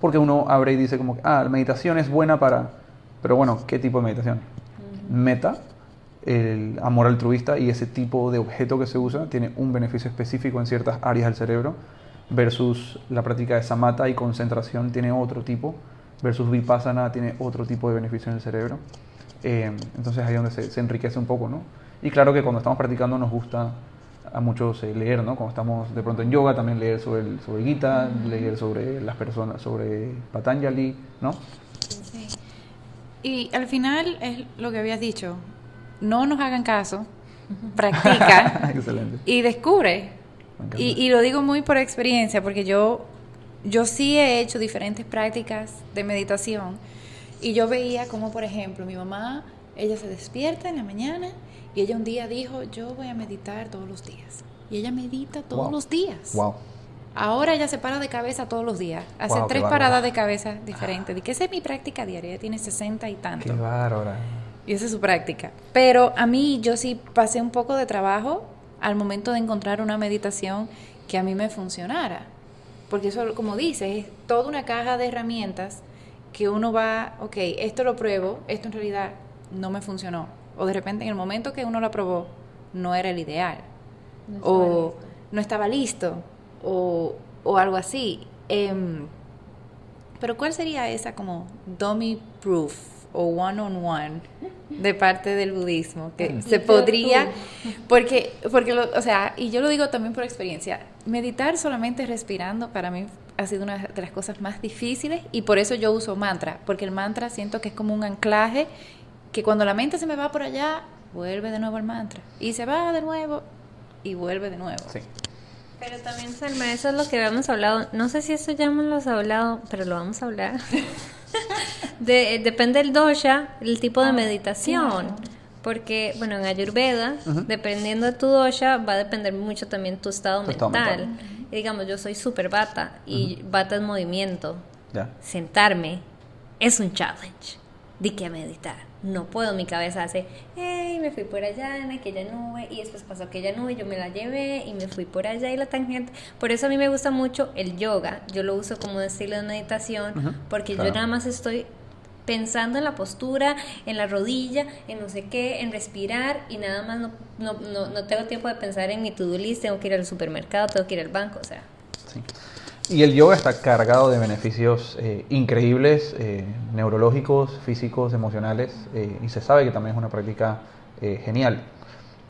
Speaker 3: porque uno abre y dice como, ah, la meditación es buena para, pero bueno, ¿qué tipo de meditación? Meta, el amor altruista y ese tipo de objeto que se usa tiene un beneficio específico en ciertas áreas del cerebro versus la práctica de samatha y concentración tiene otro tipo, versus vipassana tiene otro tipo de beneficio en el cerebro. Eh, entonces ahí es donde se, enriquece un poco, ¿no? Y claro que cuando estamos practicando nos gusta a muchos eh, leer, ¿no? Cuando estamos de pronto en yoga también leer sobre, sobre Gita, leer sobre las personas, sobre Patanjali, ¿no?
Speaker 1: Y al final es lo que habías dicho, no nos hagan caso, practica [LAUGHS] y descubre y, lo digo muy por experiencia, porque yo, yo sí he hecho diferentes prácticas de meditación y yo veía como, por ejemplo, mi mamá, ella se despierta en la mañana y ella un día dijo, yo voy a meditar todos los días. Y ella medita todos los días.
Speaker 3: Wow.
Speaker 1: Ahora ella se para de cabeza todos los días. Hace tres paradas de cabeza diferentes. Y que esa es mi práctica diaria. Ella tiene 60 y tanto.
Speaker 3: Qué bárbara.
Speaker 1: Y esa es su práctica. Pero a mí yo sí pasé un poco de trabajo al momento de encontrar una meditación que a mí me funcionara. Porque eso, como dice, es toda una caja de herramientas que uno va, ok, esto lo pruebo, esto en realidad no me funcionó. O de repente en el momento que uno lo probó, no era el ideal. o no estaba listo. O, o algo así. Em, pero ¿cuál sería esa como dummy proof? O one-on-one de parte del budismo, que se podría, [LAUGHS] porque, porque o sea, y yo lo digo también por experiencia, meditar solamente respirando para mí ha sido una de las cosas más difíciles y por eso yo uso mantra, porque el mantra siento que es como un anclaje que cuando la mente se me va por allá, vuelve de nuevo al mantra y se va de nuevo y vuelve de nuevo.
Speaker 3: Sí.
Speaker 2: Pero también, Salma, eso es lo que habíamos hablado. No sé si eso ya hemos hablado, pero lo vamos a hablar. [LAUGHS] [LAUGHS] de, depende del dosha, el tipo de ah, meditación. Porque, bueno, en Ayurveda, dependiendo de tu dosha, va a depender mucho también tu estado, mental. Y digamos, yo soy súper bata y bata es movimiento. Sentarme es un challenge. Di que meditar no puedo, mi cabeza hace, hey, me fui por allá en aquella nube y después pasó aquella nube, yo me la llevé y me fui por allá y la tangente. Por eso a mí me gusta mucho el yoga, yo lo uso como un estilo de meditación porque yo nada más estoy pensando en la postura, en la rodilla, en no sé qué, en respirar y nada más no, no, no, no tengo tiempo de pensar en mi to-do list, tengo que ir al supermercado, tengo que ir al banco, o sea.
Speaker 3: Sí. Y el yoga está cargado de beneficios eh, increíbles, eh, neurológicos, físicos, emocionales, eh, y se sabe que también es una práctica genial.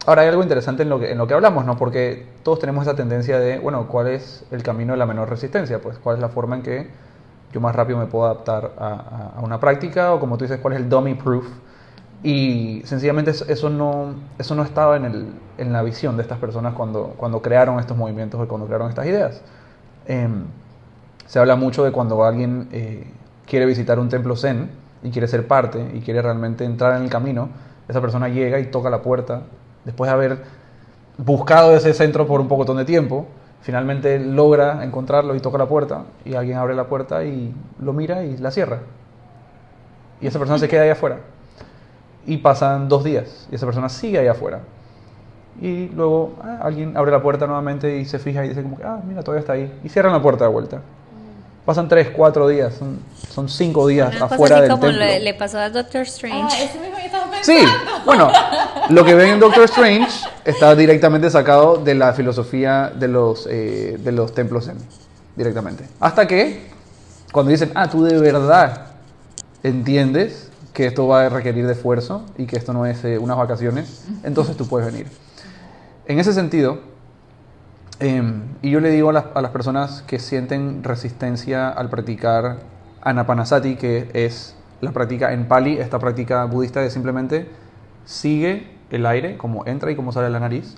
Speaker 3: Ahora hay algo interesante en lo, que, en lo que hablamos, ¿no? Porque todos tenemos esa tendencia de, bueno, ¿cuál es el camino de la menor resistencia? Pues, ¿cuál es la forma en que yo más rápido me puedo adaptar a, una práctica? O como tú dices, ¿cuál es el dummy proof? Y sencillamente eso no, eso no estaba en, el, en la visión de estas personas cuando, cuando crearon estos movimientos o cuando crearon estas ideas. Em, se habla mucho de cuando alguien eh, quiere visitar un templo zen y quiere ser parte y quiere realmente entrar en el camino, esa persona llega y toca la puerta, después de haber buscado ese centro por un poco de tiempo, finalmente logra encontrarlo y toca la puerta y alguien abre la puerta y lo mira y la cierra. Y esa persona se queda ahí afuera. Y pasan dos días y esa persona sigue ahí afuera. Y luego ah, alguien abre la puerta nuevamente y se fija y dice como que, ah, mira, todavía está ahí. Y cierran la puerta de vuelta. Pasan tres, cuatro días, son, son cinco días afuera del como
Speaker 2: Le, le, pasó a Doctor Strange.
Speaker 1: Ah, ese mismo estaba pensando.
Speaker 3: Sí, bueno, lo que ven en [LAUGHS] Doctor Strange está directamente sacado de la filosofía de los, eh, de los templos zen, directamente. Hasta que, cuando dicen, ah, tú de verdad entiendes que esto va a requerir de esfuerzo y que esto no es eh, unas vacaciones, entonces tú puedes venir. En ese sentido, em, y yo le digo a las, personas que sienten resistencia al practicar anapanasati, que es la práctica en Pali, esta práctica budista de simplemente sigue el aire, como entra y como sale de la nariz,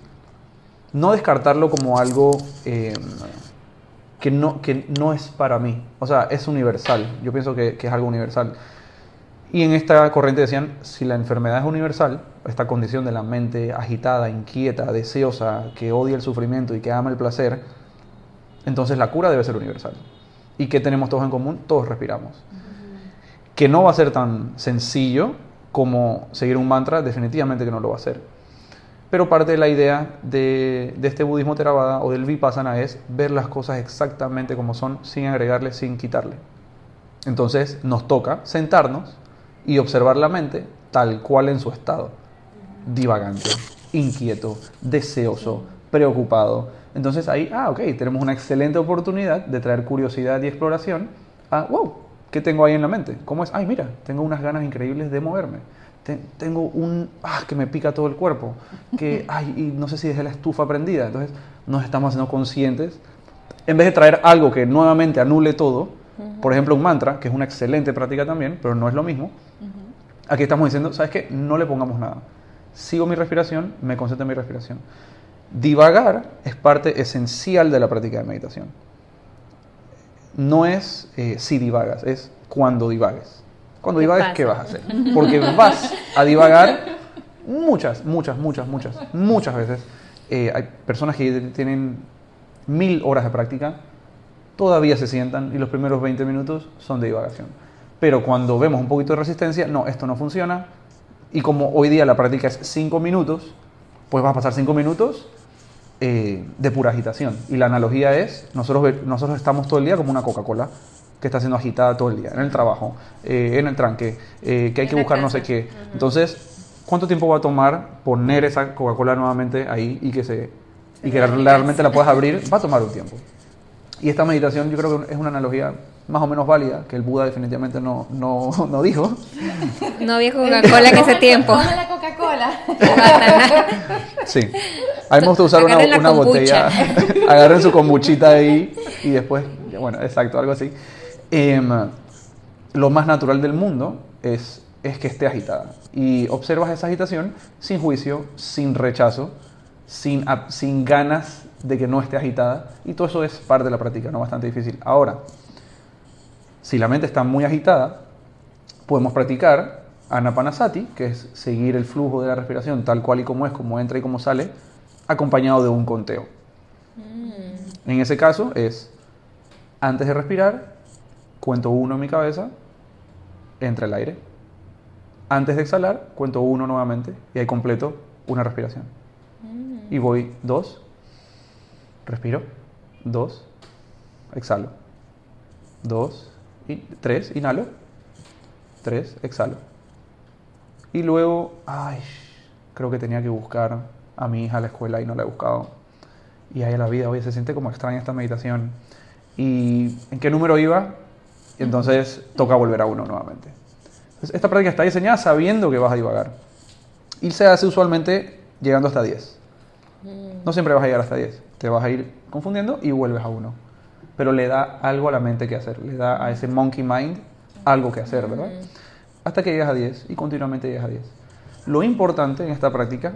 Speaker 3: no descartarlo como algo em, que, no, que no es para mí, o sea, es universal, yo pienso que es algo universal. Y en esta corriente decían, si la enfermedad es universal, esta condición de la mente agitada, inquieta, deseosa, que odia el sufrimiento y que ama el placer, entonces la cura debe ser universal. ¿Y qué tenemos todos en común? Todos respiramos. Que no va a ser tan sencillo como seguir un mantra, definitivamente que no lo va a ser. Pero parte de la idea de, de este budismo Theravada o del vipassana es ver las cosas exactamente como son, sin agregarle, sin quitarle. Entonces nos toca sentarnos y observar la mente tal cual en su estado, divagante, inquieto, deseoso, preocupado. Entonces ahí, ah, ok, tenemos una excelente oportunidad de traer curiosidad y exploración a, wow, ¿qué tengo ahí en la mente? ¿Cómo es? Ay, mira, tengo unas ganas increíbles de moverme. tengo un, ah, que me pica todo el cuerpo, que, [LAUGHS] ay, y no sé si dejé la estufa prendida. Entonces nos estamos haciendo conscientes. En vez de traer algo que nuevamente anule todo, por ejemplo, un mantra, que es una excelente práctica también, pero no es lo mismo. Aquí estamos diciendo, ¿sabes qué? No le pongamos nada. Sigo mi respiración, me concentro en mi respiración. Divagar es parte esencial de la práctica de meditación. No es eh, si divagas, es cuando divagues. Cuando divagues, ¿qué vas a hacer? Porque vas a divagar muchas, muchas, muchas, muchas, muchas veces. Eh, hay personas que tienen mil horas de práctica todavía se sientan y los primeros 20 minutos son de divagación. Pero cuando vemos un poquito de resistencia, no, esto no funciona. Y como hoy día la práctica es 5 minutos, pues vas a pasar 5 minutos eh, de pura agitación. Y la analogía es, nosotros, nosotros estamos todo el día como una Coca-Cola que está siendo agitada todo el día, en el trabajo, eh, en el tranque, eh, que hay que buscar no sé qué. Entonces, ¿cuánto tiempo va a tomar poner esa Coca-Cola nuevamente ahí y que, se, y que realmente la puedas abrir? Va a tomar un tiempo. Y esta meditación yo creo que es una analogía más o menos válida, que el Buda definitivamente no, no, [LAUGHS] no dijo.
Speaker 2: No había Coca-Cola en ese tiempo.
Speaker 1: la Coca-Cola. [LAUGHS]
Speaker 3: sí. A mí me gusta usar una, una botella. [LAUGHS] Agarren su kombuchita ahí y después, bueno, exacto, algo así. Em, lo más natural del mundo es, es que esté agitada. Y observas esa agitación sin juicio, sin rechazo, sin, sin ganas de que no esté agitada y todo eso es parte de la práctica, no bastante difícil. Ahora, si la mente está muy agitada, podemos practicar anapanasati, que es seguir el flujo de la respiración tal cual y como es, como entra y como sale, acompañado de un conteo. Mm. En ese caso es, antes de respirar, cuento uno en mi cabeza, entra el aire. Antes de exhalar, cuento uno nuevamente y ahí completo una respiración. Mm. Y voy dos, Respiro. Dos. Exhalo. Dos. Y tres. Inhalo. Tres. Exhalo. Y luego, ay, creo que tenía que buscar a mi hija a la escuela y no la he buscado. Y ahí a la vida, oye, se siente como extraña esta meditación. ¿Y en qué número iba? Y entonces toca volver a uno nuevamente. esta práctica está diseñada sabiendo que vas a divagar. Y se hace usualmente llegando hasta 10. No siempre vas a llegar hasta 10 te vas a ir confundiendo y vuelves a uno. Pero le da algo a la mente que hacer, le da a ese monkey mind algo que hacer, ¿verdad? Hasta que llegas a 10 y continuamente llegas a 10. Lo importante en esta práctica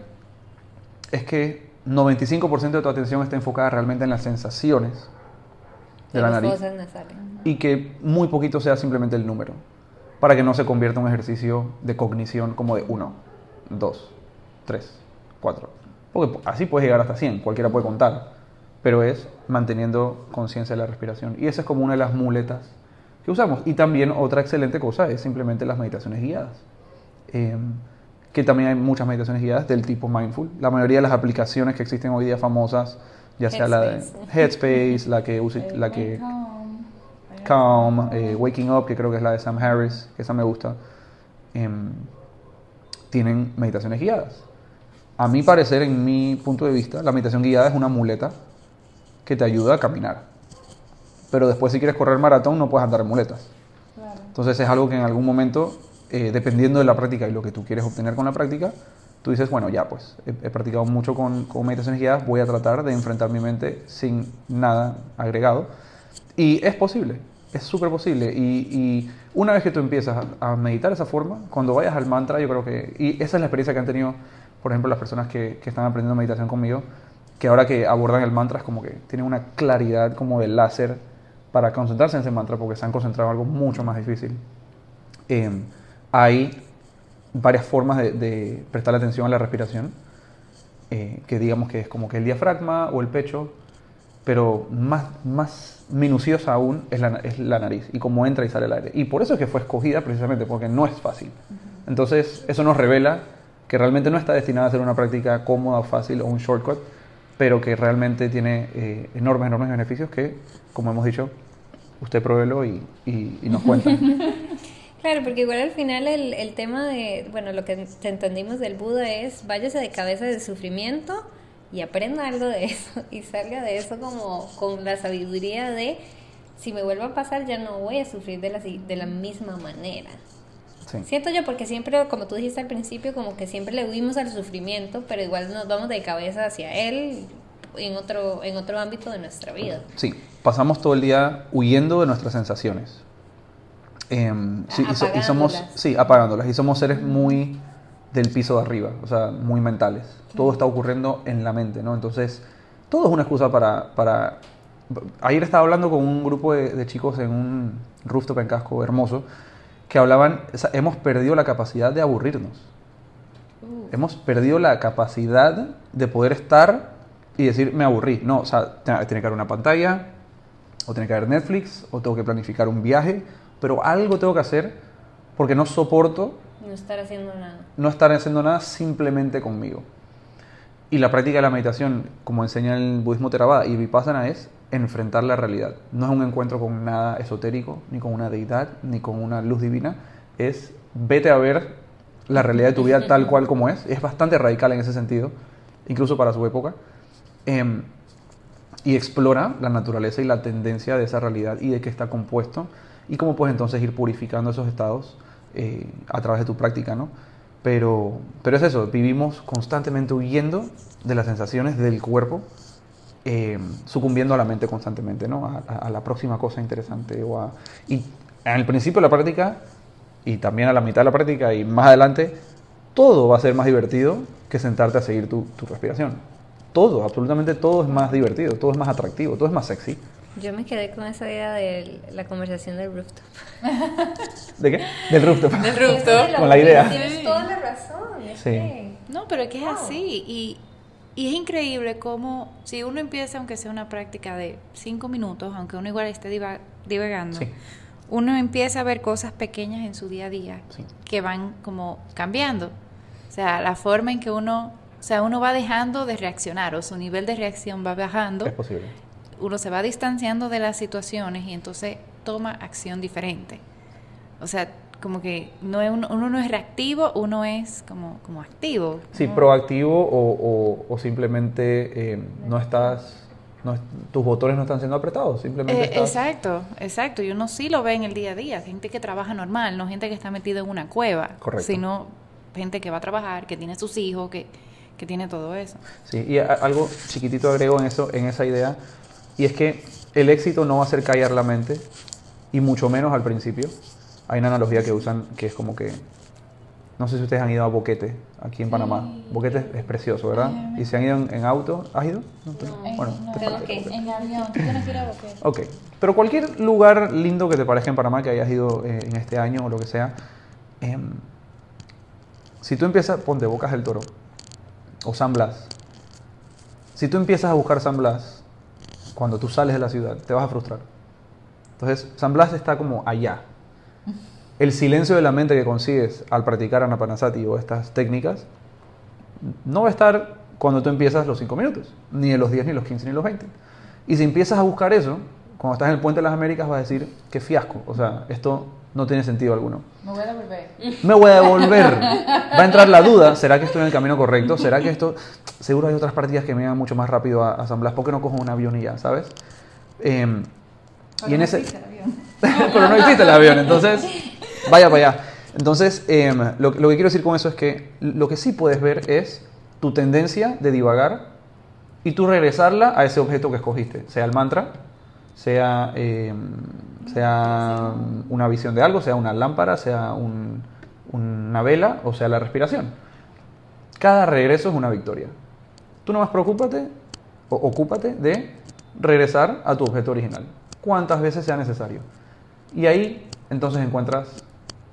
Speaker 3: es que 95% de tu atención está enfocada realmente en las sensaciones de la nariz y que muy poquito sea simplemente el número para que no se convierta en un ejercicio de cognición como de 1, 2, 3, 4. Porque así puedes llegar hasta 100, cualquiera puede contar pero es manteniendo conciencia de la respiración. Y esa es como una de las muletas que usamos. Y también otra excelente cosa es simplemente las meditaciones guiadas. Em, que también hay muchas meditaciones guiadas del tipo mindful. La mayoría de las aplicaciones que existen hoy día famosas, ya sea la de Headspace, la que use, la que Calm, eh, Waking Up, que creo que es la de Sam Harris, que esa me gusta, em, tienen meditaciones guiadas. A mi parecer, en mi punto de vista, la meditación guiada es una muleta que te ayuda a caminar. Pero después si quieres correr maratón no puedes andar en muletas. Entonces es algo que en algún momento eh, dependiendo de la práctica y lo que tú quieres obtener con la práctica, tú dices, bueno, ya pues, he, he practicado mucho con, con meditaciones guiadas, voy a tratar de enfrentar mi mente sin nada agregado. Y es posible, es súper posible. Y, y una vez que tú empiezas a, a meditar de esa forma, cuando vayas al mantra, yo creo que, y esa es la experiencia que han tenido, por ejemplo, las personas que, que están aprendiendo meditación conmigo, que ahora que abordan el mantra es como que tienen una claridad como de láser para concentrarse en ese mantra porque se han concentrado en algo mucho más difícil. Eh, hay varias formas de, de prestar atención a la respiración, eh, que digamos que es como que el diafragma o el pecho, pero más, más minuciosa aún es la, es la nariz y cómo entra y sale el aire. Y por eso es que fue escogida precisamente, porque no es fácil. Entonces, eso nos revela que realmente no está destinada a ser una práctica cómoda o fácil o un shortcut, pero que realmente tiene eh, enormes, enormes beneficios que, como hemos dicho, usted pruébelo y, y, y nos cuenta. [LAUGHS]
Speaker 2: Claro, porque igual al final el, el tema de, bueno, lo que entendimos del Buda es váyase de cabeza del sufrimiento y aprenda algo de eso [LAUGHS] y salga de eso como con la sabiduría de si me vuelve a pasar ya no voy a sufrir de la, de la misma manera.
Speaker 3: Sí.
Speaker 2: Siento yo porque siempre, como tú dijiste al principio, como que siempre le huimos al sufrimiento, pero igual nos vamos de cabeza hacia él en otro, en otro ámbito de nuestra vida.
Speaker 3: Sí, pasamos todo el día huyendo de nuestras sensaciones. Em, sí, y, so- y somos,
Speaker 2: Apagándolas.
Speaker 3: sí, apagándolas. Y somos seres muy del piso de arriba, o sea, muy mentales. Todo está ocurriendo en la mente, ¿no? Entonces, todo es una excusa para... para... Ayer estaba hablando con un grupo de, de chicos en un rooftop en casco hermoso que hablaban, o sea, hemos perdido la capacidad de aburrirnos. Hemos perdido la capacidad de poder estar y decir, me aburrí. No, o sea, tiene que haber una pantalla, o tiene que haber Netflix, o tengo que planificar un viaje, pero algo tengo que hacer porque no soporto
Speaker 2: No estar haciendo nada.
Speaker 3: no estar haciendo nada simplemente conmigo. Y la práctica de la meditación, como enseña el budismo Theravada y Vipassana, es enfrentar la realidad. No es un encuentro con nada esotérico, ni con una deidad, ni con una luz divina. Es vete a ver la realidad de tu vida tal cual como es. Es bastante radical en ese sentido, incluso para su época. Em, y explora la naturaleza y la tendencia de esa realidad y de qué está compuesto y cómo puedes entonces ir purificando esos estados eh, a través de tu práctica, ¿no? Pero, pero es eso, vivimos constantemente huyendo de las sensaciones del cuerpo, eh, sucumbiendo a la mente constantemente, ¿no? A, a- a la próxima cosa interesante. O a, y al principio de la práctica, y también a la mitad de la práctica, y más adelante, todo va a ser más divertido que sentarte a seguir tu, tu respiración. Todo, absolutamente todo es más divertido, todo es más atractivo, todo es más sexy.
Speaker 2: Yo me quedé con esa idea de la conversación del rooftop. [LAUGHS]
Speaker 3: ¿De qué? Del rooftop.
Speaker 1: Del rooftop.
Speaker 3: Con la idea.
Speaker 2: Tienes toda la razón. es
Speaker 3: Sí.
Speaker 2: que-
Speaker 1: No, pero es que es así. Y, y es increíble cómo, si uno empieza, aunque sea una práctica de cinco minutos, aunque uno igual esté diva- divagando,
Speaker 3: Sí.
Speaker 1: uno empieza a ver cosas pequeñas en su día a día
Speaker 3: Sí.
Speaker 1: que van como cambiando. O sea, la forma en que uno, o sea, uno va dejando de reaccionar o su nivel de reacción va bajando.
Speaker 3: Es posible.
Speaker 1: uno se va distanciando de las situaciones y entonces toma acción diferente. O sea, como que no es uno, uno no es reactivo, uno es como, como activo.
Speaker 3: Sí,
Speaker 1: ¿no?
Speaker 3: proactivo o, o- o simplemente eh, no estás, no tus botones no están siendo apretados, simplemente
Speaker 1: Eh,
Speaker 3: estás...
Speaker 1: exacto, exacto. Y uno sí lo ve en el día a día. Gente que trabaja normal, no gente que está metida en una cueva.
Speaker 3: Correcto.
Speaker 1: Sino gente que va a trabajar, que tiene sus hijos, que, que tiene todo eso.
Speaker 3: Sí, y a- algo chiquitito agrego en eso, en esa idea, y es que el éxito no va a ser callar la mente, y mucho menos al principio. Hay una analogía que usan que es como que, no sé si ustedes han ido a Boquete, aquí en Panamá. Boquete es, precioso, ¿verdad? Y se han ido en, en auto, ¿has ido? No, tú- bueno, te falta
Speaker 2: que ir.
Speaker 3: Boquete.
Speaker 1: En avión, a Boquete. [LAUGHS]
Speaker 3: Ok, pero cualquier lugar lindo que te parezca en Panamá, que hayas ido eh, en este año o lo que sea, em, si tú empiezas, ponte Bocas del Toro o San Blas, si tú empiezas a buscar San Blas, cuando tú sales de la ciudad, te vas a frustrar. Entonces, San Blas está como allá. El silencio de la mente que consigues al practicar Anapanasati o estas técnicas no va a estar cuando tú empiezas los 5 minutos, ni de los 10, ni los 15, ni los 20. Y si empiezas a buscar eso, cuando estás en el Puente de las Américas vas a decir, qué fiasco, o sea, esto no tiene sentido alguno.
Speaker 1: Me voy a devolver.
Speaker 3: Me voy a devolver. [LAUGHS] Va a entrar la duda, ¿será que estoy en el camino correcto? ¿Será que esto, seguro hay otras prácticas que me llegan mucho más rápido a, San Blas? ¿Por qué no cojo un avión y ya, sabes? Em, y en ese... [LAUGHS] pero no existe el avión, entonces [LAUGHS] vaya para allá. Entonces, em, lo, que quiero decir con eso es que lo que sí puedes ver es tu tendencia de divagar y tú regresarla a ese objeto que escogiste, sea el mantra, sea, em, sea una visión de algo, sea una lámpara, sea un- una vela o sea la respiración. Cada regreso es una victoria. Tú nomás preocúpate o ocúpate de regresar a tu objeto original, cuantas veces sea necesario. Y ahí entonces encuentras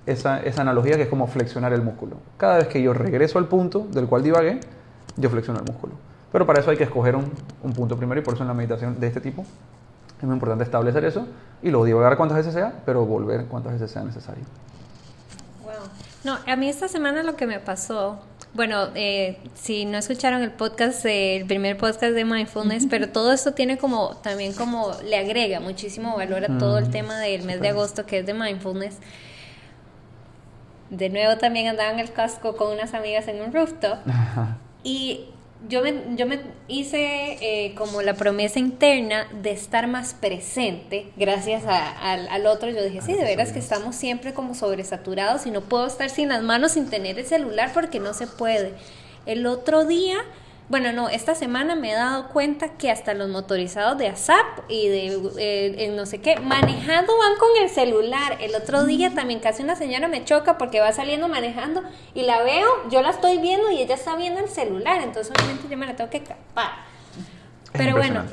Speaker 3: esa, esa analogía que es como flexionar el músculo. Cada vez que yo regreso al punto del cual divagué, yo flexiono el músculo. Pero para eso hay que escoger un, un punto primero y por eso en la meditación de este tipo es muy importante establecer eso y luego divagar cuantas veces sea, pero volver cuantas veces sea necesario.
Speaker 2: Wow. No, a mí esta semana lo que me pasó, bueno, eh, si no escucharon el podcast, eh, el primer podcast de mindfulness, pero todo esto tiene como, también como, le agrega muchísimo valor a todo el
Speaker 3: Mm,
Speaker 2: tema del mes de agosto que es de mindfulness. De nuevo también andaba en el casco con unas amigas en un rooftop y yo me, yo me hice eh, como la promesa interna de estar más presente gracias a- al, al otro. Yo dije, sí, de veras que estamos siempre como sobresaturados y no puedo estar sin las manos, sin tener el celular porque no se puede. El otro día, bueno, no, esta semana me he dado cuenta que hasta los motorizados de ASAP y de eh, no sé qué, manejando van con el celular. El otro día también casi una señora me choca porque va saliendo manejando y la veo, yo la estoy viendo y ella está viendo el celular, entonces obviamente yo me la tengo que capar. Pero bueno.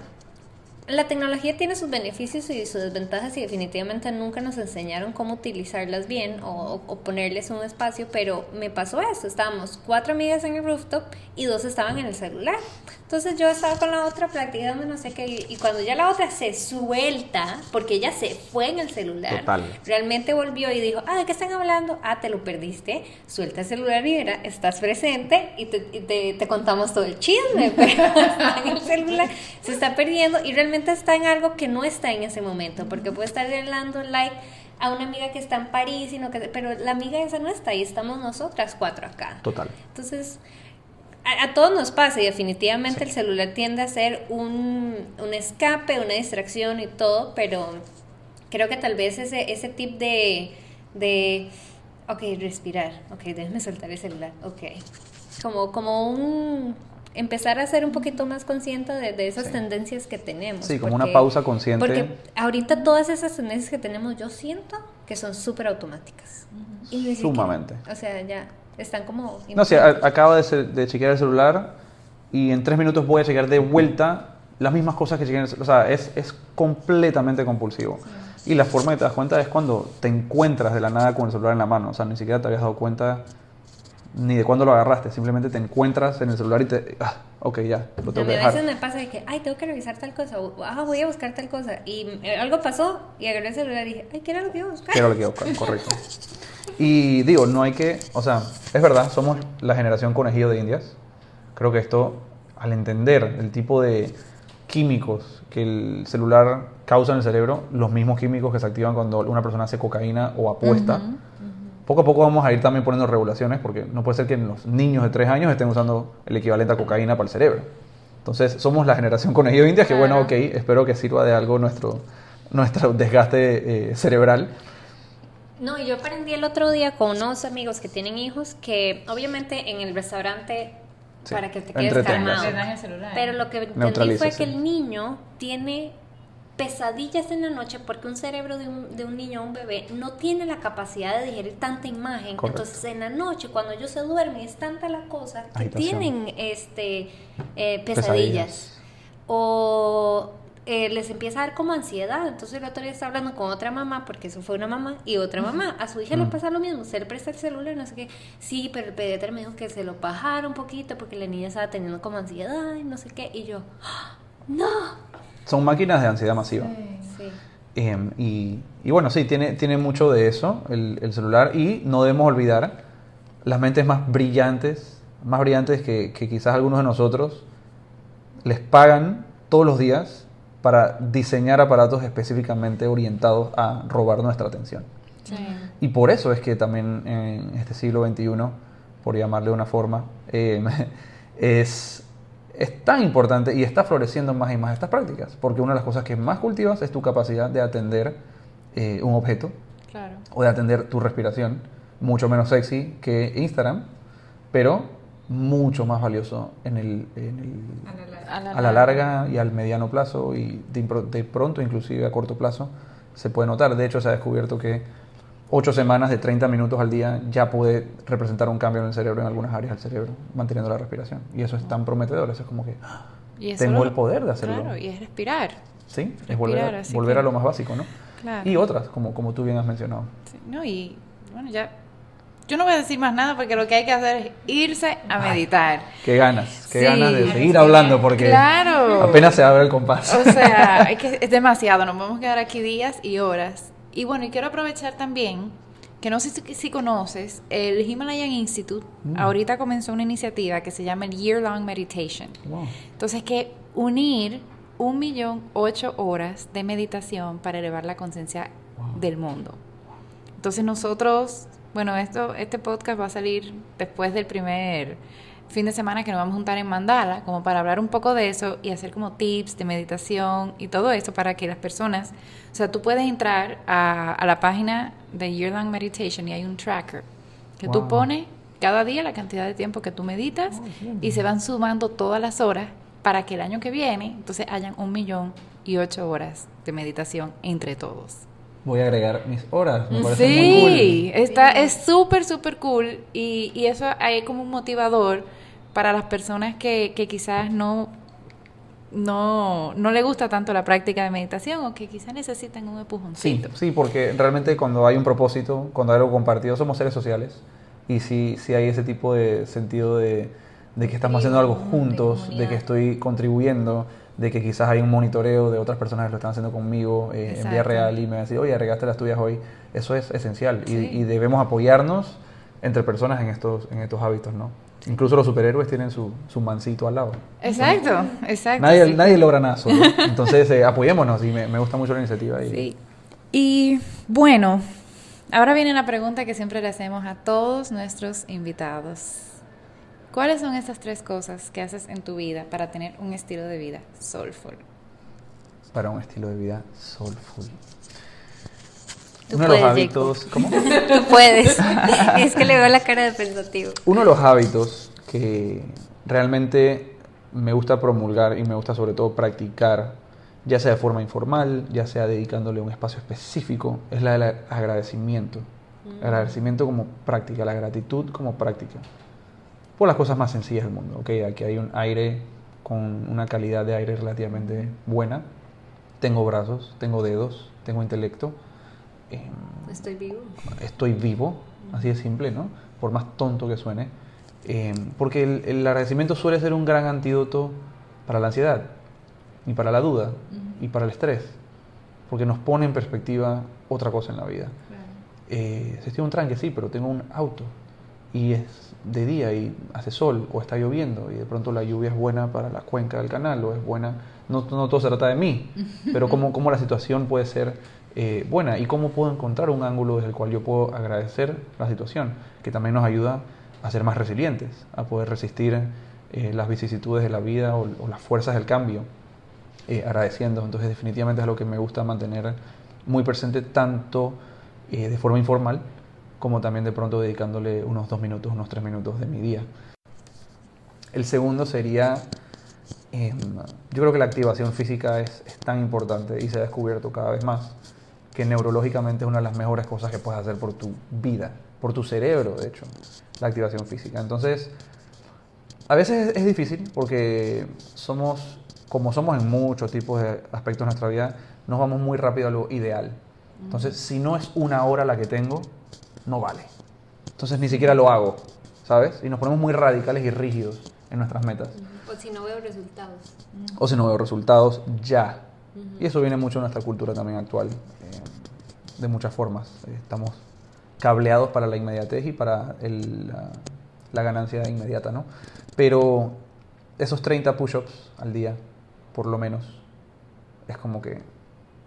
Speaker 2: La tecnología tiene sus beneficios y sus desventajas y definitivamente nunca nos enseñaron cómo utilizarlas bien o, o ponerles un espacio, pero me pasó eso, estábamos cuatro amigas en el rooftop y dos estaban en el celular. Entonces yo estaba con la otra practicando no sé qué y, cuando ya la otra se suelta, porque ella se fue en el celular,
Speaker 3: Total.
Speaker 2: realmente volvió y dijo, ah, ¿de qué están hablando? Ah, te lo perdiste, suelta el celular y mira, estás presente y te, y te- te contamos todo el chisme, [LAUGHS] pero está en el celular, se está perdiendo y realmente está en algo que no está en ese momento, porque puede estar dando like a una amiga que está en París, sino que, pero la amiga esa no está ahí, estamos nosotras cuatro acá.
Speaker 3: Total.
Speaker 2: Entonces, a, a todos nos pasa y definitivamente el celular tiende a ser un, un escape, una distracción y todo, pero creo que tal vez ese, ese tip de, de, ok, respirar, ok, déjame soltar el celular, ok. Como, como un, empezar a ser un poquito más consciente de, de esas
Speaker 3: Sí.
Speaker 2: tendencias que tenemos.
Speaker 3: Sí, como una pausa consciente.
Speaker 2: Porque ahorita todas esas tendencias que tenemos, yo siento que son súper automáticas. Y
Speaker 3: Sumamente.
Speaker 2: o sea, ya están como...
Speaker 3: No sé, a- acabo de, ce- de chequear el celular y en tres minutos voy a chequear de vuelta las mismas cosas que chequeé en el celular. O sea, es, es completamente compulsivo. Y la forma que te das cuenta es cuando te encuentras de la nada con el celular en la mano. O sea, ni siquiera te habías dado cuenta ni de cuándo lo agarraste. Simplemente te encuentras en el celular y te... Ah, ok, ya, lo
Speaker 2: A
Speaker 3: tengo
Speaker 2: mí
Speaker 3: que
Speaker 2: a veces
Speaker 3: dejar.
Speaker 2: me pasa de que, ay, tengo que revisar tal cosa, o ah, voy a buscar tal cosa, y eh, algo pasó, y agarré el celular y dije, ay, ¿qué era lo que iba a buscar?
Speaker 3: Que era lo que iba a buscar, correcto. Y digo, no hay que, o sea, es verdad, somos la generación conejillo de indias. Creo que esto, al entender el tipo de químicos que el celular causa en el cerebro, los mismos químicos que se activan cuando una persona hace cocaína o apuesta, poco a poco vamos a ir también poniendo regulaciones porque no puede ser que los niños de 3 años estén usando el equivalente a cocaína para el cerebro. Entonces, somos la generación conejillo indias que, bueno, ok, espero que sirva de algo nuestro, nuestro desgaste eh, cerebral.
Speaker 2: No, y yo aprendí el otro día con unos amigos que tienen hijos que obviamente en el restaurante
Speaker 3: Sí,
Speaker 2: para que te quedes calmado.
Speaker 1: Celular.
Speaker 2: Pero lo que entendí fue
Speaker 3: sí.
Speaker 2: que el niño tiene pesadillas en la noche porque un cerebro de un, de un niño o un bebé no tiene la capacidad de digerir tanta imagen.
Speaker 3: Correcto.
Speaker 2: Entonces en la noche cuando ellos se duermen es tanta la cosa que
Speaker 3: Agitación.
Speaker 2: tienen este eh, pesadillas.
Speaker 3: Pesadillas.
Speaker 2: O eh, les empieza a dar como ansiedad. Entonces el otro día estaba hablando con otra mamá, porque eso fue una mamá y otra mamá. A su hija le
Speaker 3: Mm.
Speaker 2: pasa lo mismo, se le presta el celular, no sé qué. Sí, pero el pediatra me dijo que se lo bajara un poquito porque la niña estaba teniendo como ansiedad y no sé qué. Y yo, ¡Ah! ¡no!
Speaker 3: Son máquinas de ansiedad masiva.
Speaker 2: Sí.
Speaker 3: Eh, y, y bueno, sí, tiene, tiene mucho de eso el, el celular y no debemos olvidar las mentes más brillantes, más brillantes que, que quizás algunos de nosotros les pagan todos los días para diseñar aparatos específicamente orientados a robar nuestra atención.
Speaker 1: Sí.
Speaker 3: Y por eso es que también en este siglo XXI, por llamarle de una forma, eh, [LAUGHS] es, es tan importante y está floreciendo más y más estas prácticas, porque una de las cosas que más cultivas es tu capacidad de atender eh, un objeto
Speaker 1: Claro.
Speaker 3: o de atender tu respiración mucho menos sexy que Instagram, pero mucho más valioso en el, en el-
Speaker 1: A la
Speaker 3: a la larga y al mediano plazo y de, de pronto inclusive a corto plazo se puede notar. De hecho se ha descubierto que 8 semanas de 30 minutos al día ya puede representar un cambio en el cerebro, en algunas áreas del cerebro, manteniendo la respiración. Y eso es tan prometedor, eso es como que.
Speaker 1: Y
Speaker 3: tengo
Speaker 1: lo-
Speaker 3: el poder de hacerlo.
Speaker 1: Claro, y es respirar.
Speaker 3: Sí, es
Speaker 1: respirar,
Speaker 3: volver, a, volver
Speaker 1: que-
Speaker 3: a lo más básico, ¿no?
Speaker 1: Claro.
Speaker 3: Y otras, como, como tú bien has mencionado.
Speaker 1: Sí, no, y bueno, ya. Yo no voy a decir más nada porque lo que hay que hacer es irse a meditar.
Speaker 3: Qué ganas, qué
Speaker 1: Sí.
Speaker 3: ganas de seguir hablando porque
Speaker 1: Claro.
Speaker 3: apenas se abre el compás.
Speaker 1: O sea, [LAUGHS] es que es demasiado, nos podemos quedar aquí días y horas. Y bueno, y quiero aprovechar también que no sé si, si conoces, el Himalayan Institute
Speaker 3: Mm.
Speaker 1: ahorita comenzó una iniciativa que se llama el Year Long Meditation.
Speaker 3: Wow.
Speaker 1: Entonces, que unir un millón ocho horas de meditación para elevar la conciencia
Speaker 3: Wow.
Speaker 1: del mundo. Entonces nosotros, bueno, esto, este podcast va a salir después del primer fin de semana que nos vamos a juntar en Mandala, como para hablar un poco de eso y hacer como tips de meditación y todo eso para que las personas, o sea, tú puedes entrar a, a la página de Year Long Meditation y hay un tracker que tú
Speaker 3: Wow.
Speaker 1: pones cada día la cantidad de tiempo que tú meditas y se van sumando todas las horas para que el año que viene entonces hayan un millón y ocho horas de meditación entre todos.
Speaker 3: Voy a agregar mis horas. Me parece muy
Speaker 1: Sí, está, es súper, súper cool y, y eso hay como un motivador para las personas que, que quizás no, no, no le gusta tanto la práctica de meditación o que quizás necesitan un
Speaker 3: Sí,
Speaker 1: empujoncito.
Speaker 3: sí, porque realmente cuando hay un propósito, cuando hay algo compartido, somos seres sociales. Y sí, sí hay ese tipo de sentido de, de que estamos haciendo algo
Speaker 2: de
Speaker 3: juntos, de,
Speaker 2: comunidad.
Speaker 3: que estoy contribuyendo, de que quizás hay un monitoreo de otras personas que lo están haciendo conmigo eh, en vía real y me van a decir, oye, regaste las tuyas hoy. Eso es esencial y,
Speaker 1: Sí.
Speaker 3: y debemos apoyarnos entre personas en estos, en estos hábitos, ¿no? Incluso los superhéroes tienen su, su mancito al lado.
Speaker 1: Exacto, exacto.
Speaker 3: Nadie,
Speaker 1: sí.
Speaker 3: nadie logra nada solo. Entonces, eh, apoyémonos y me, me gusta mucho la iniciativa. Y,
Speaker 1: Sí. Y bueno, ahora viene la pregunta que siempre le hacemos a todos nuestros invitados. ¿Cuáles son esas tres cosas que haces en tu vida para tener un estilo de vida soulful?
Speaker 3: para un estilo de vida soulful.
Speaker 2: Tú
Speaker 3: Uno de los hábitos, ¿cómo? [LAUGHS]
Speaker 2: Tú puedes. [LAUGHS] es que le veo la cara de pensativo.
Speaker 3: Uno de los hábitos que realmente me gusta promulgar y me gusta sobre todo practicar, ya sea de forma informal, ya sea dedicándole un espacio específico, es la del agradecimiento. El agradecimiento como práctica, la gratitud como práctica. Por las cosas más sencillas del mundo. Okay, aquí hay un aire con una calidad de aire relativamente buena. Tengo brazos, tengo dedos, tengo intelecto. Em,
Speaker 2: Estoy vivo.
Speaker 3: estoy vivo, así de simple, ¿no? Por más tonto que suene. Eh, porque el, el agradecimiento suele ser un gran antídoto para la ansiedad, y para la duda, y para el estrés, porque nos pone en perspectiva otra cosa en la vida. Eh, si estoy en un tranque, sí, pero tengo un auto, y es de día y hace sol, o está lloviendo, y de pronto la lluvia es buena para la cuenca del canal, o es buena, no, no todo se trata de mí, pero cómo, cómo la situación puede ser eh, buena y cómo puedo encontrar un ángulo desde el cual yo puedo agradecer la situación, que también nos ayuda a ser más resilientes, a poder resistir eh, las vicisitudes de la vida o, las fuerzas del cambio, eh, agradeciendo. Entonces definitivamente es lo que me gusta mantener muy presente tanto eh, de forma informal como también de pronto dedicándole unos dos minutos, unos tres minutos de mi día. El segundo sería, em, yo creo que la activación física es, es tan importante y se ha descubierto cada vez más que neurológicamente es una de las mejores cosas que puedes hacer por tu vida, por tu cerebro, de hecho, la activación física. Entonces, a veces es, difícil porque somos, como somos en muchos tipos de aspectos de nuestra vida, nos vamos muy rápido a lo ideal. Entonces, si no es una hora la que tengo, no vale. Entonces ni siquiera lo hago, ¿sabes? Y nos ponemos muy radicales y rígidos en nuestras metas.
Speaker 2: O si no veo resultados.
Speaker 3: O si no veo resultados, ya. Y eso viene mucho de nuestra cultura también actual, eh, de muchas formas. Eh, Estamos cableados para la inmediatez y para la, ganancia inmediata, ¿no? Pero esos 30 push-ups al día, por lo menos, es como que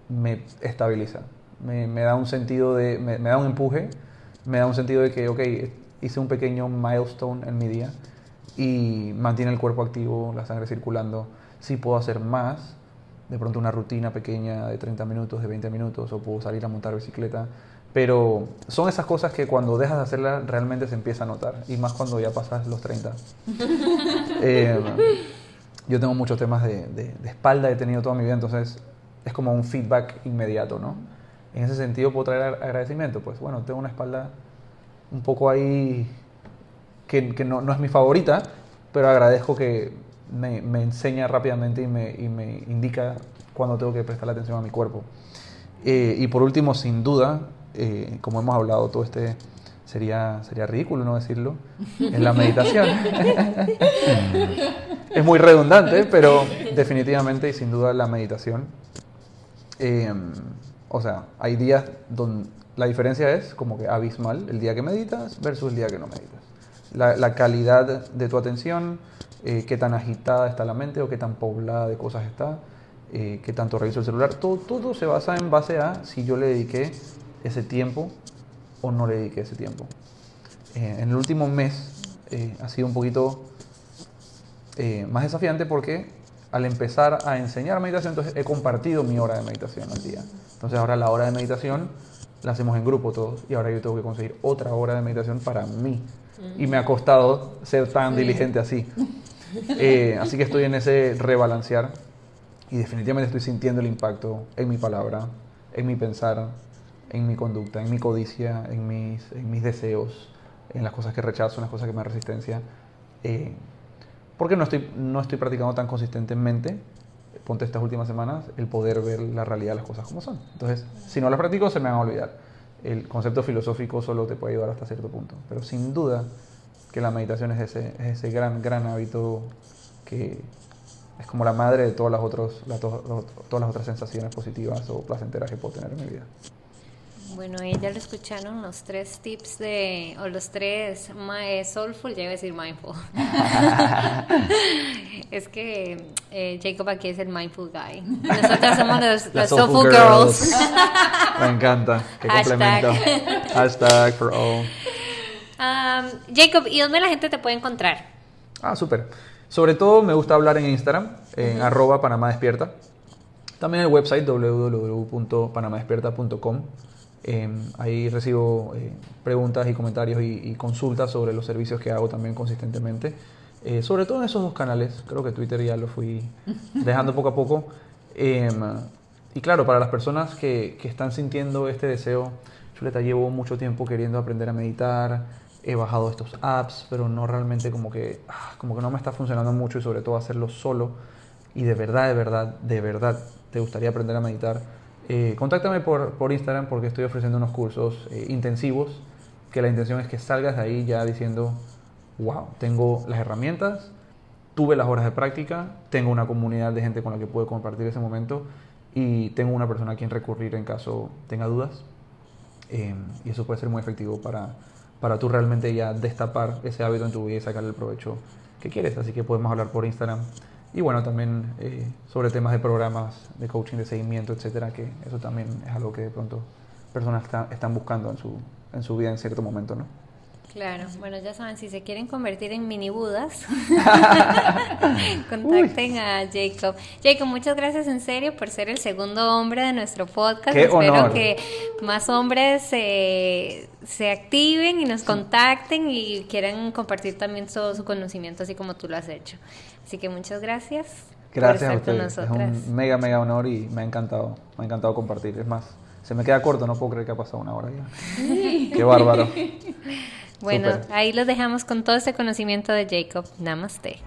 Speaker 3: me estabiliza. Me, da un sentido de, me, da un empuje, me da un sentido de que, ok, hice un pequeño milestone en mi día y mantiene el cuerpo activo, la sangre circulando. Sí puedo hacer más, de pronto una rutina pequeña de 30 minutos, de 20 minutos, o puedo salir a montar bicicleta. Pero son esas cosas que cuando dejas de hacerlas realmente se empieza a notar, y más cuando ya pasas los 30. [LAUGHS] Eh, yo tengo muchos temas de, de, de espalda, he tenido toda mi vida, entonces es como un feedback inmediato, ¿no? En ese sentido puedo traer agradecimiento, pues bueno, tengo una espalda un poco ahí que, que no, no, es mi favorita, pero agradezco que me, enseña rápidamente y me, y me, indica cuando tengo que prestar atención a mi cuerpo. Eh, y por último, sin duda, eh, como hemos hablado, todo este sería, sería ridículo no decirlo, en la meditación. [LAUGHS] es muy redundante, pero definitivamente y sin duda la meditación eh, o sea, hay días donde la diferencia es como que abismal el día que meditas versus el día que no meditas. La, calidad de tu atención, eh, qué tan agitada está la mente o qué tan poblada de cosas está, eh, qué tanto reviso el celular, todo, todo se basa en base a si yo le dediqué ese tiempo o no le dediqué ese tiempo. Eh, en el último mes ha sido un poquito más desafiante porque al empezar a enseñar meditación, entonces he compartido mi hora de meditación al día. Entonces ahora la hora de meditación la hacemos en grupo todos y ahora yo tengo que conseguir otra hora de meditación para mí. Y me ha costado ser tan diligente así. [LAUGHS] Eh, así que estoy en ese rebalancear y definitivamente estoy sintiendo el impacto en mi palabra, en mi pensar, en mi conducta, en mi codicia, en mis, deseos, en las cosas que rechazo, en las cosas que me dan resistencia. Eh, porque no estoy, no estoy practicando tan consistentemente, ponte estas últimas semanas, el poder ver la realidad de las cosas como son. Entonces, si no las practico, se me van a olvidar. El concepto filosófico solo te puede ayudar hasta cierto punto, pero sin duda que la meditación es ese, es ese gran, gran hábito que es como la madre de todas las, otros, todas las otras sensaciones positivas o placenteras que puedo tener en mi vida.
Speaker 2: Bueno, ella lo escucharon los tres tips de, o los tres eh, soulful, ya iba a decir mindful. [LAUGHS] es que eh, Jacob aquí es el mindful guy. Nosotros somos los, [LAUGHS] soulful, girls.
Speaker 3: Me encanta, qué complemento. Hashtag for all.
Speaker 2: Um, Jacob, ¿y dónde la gente te puede encontrar?
Speaker 3: Ah, súper. Sobre todo me gusta hablar en Instagram, en arroba Panamá Despierta. También el website www.panamadespierta.com. Em, ahí recibo eh, preguntas y comentarios y, consultas sobre los servicios que hago también consistentemente. Eh, sobre todo en esos dos canales, creo que Twitter ya lo fui [LAUGHS] dejando poco a poco. Em, y claro, para las personas que, que, están sintiendo este deseo, Chuleta, llevo mucho tiempo queriendo aprender a meditar, he bajado estos apps, pero no realmente como que, ah, como que no me está funcionando mucho y sobre todo hacerlo solo. Y de verdad, de verdad, de verdad, te gustaría aprender a meditar eh, contáctame por, por, Instagram porque estoy ofreciendo unos cursos eh, intensivos que la intención es que salgas de ahí ya diciendo, wow, tengo las herramientas, tuve las horas de práctica, tengo una comunidad de gente con la que puedo compartir ese momento y tengo una persona a quien recurrir en caso tenga dudas. Eh, y eso puede ser muy efectivo para, para tú realmente ya destapar ese hábito en tu vida y sacarle el provecho que quieres. Así que podemos hablar por Instagram y bueno, también eh, sobre temas de programas de coaching, de seguimiento, etcétera, que eso también es algo que de pronto personas están buscando en su, en su vida en cierto momento, ¿no?
Speaker 2: Claro, bueno, ya saben, si se quieren convertir en mini budas, [LAUGHS] [LAUGHS] contacten a Jacob. Jacob, muchas gracias en serio por ser el segundo hombre de nuestro podcast. Espero que más hombres se, se activen y nos contacten y quieran compartir también todo su conocimiento, así como tú lo has hecho. Así que muchas gracias.
Speaker 3: Gracias a ustedes. Es un mega, mega honor y me ha encantado, me ha encantado compartir. Es más, se me queda corto, no puedo creer que ha pasado una hora ya. Qué bárbaro. [LAUGHS]
Speaker 2: Bueno, ahí los dejamos con todo este conocimiento de Jacob. Namaste.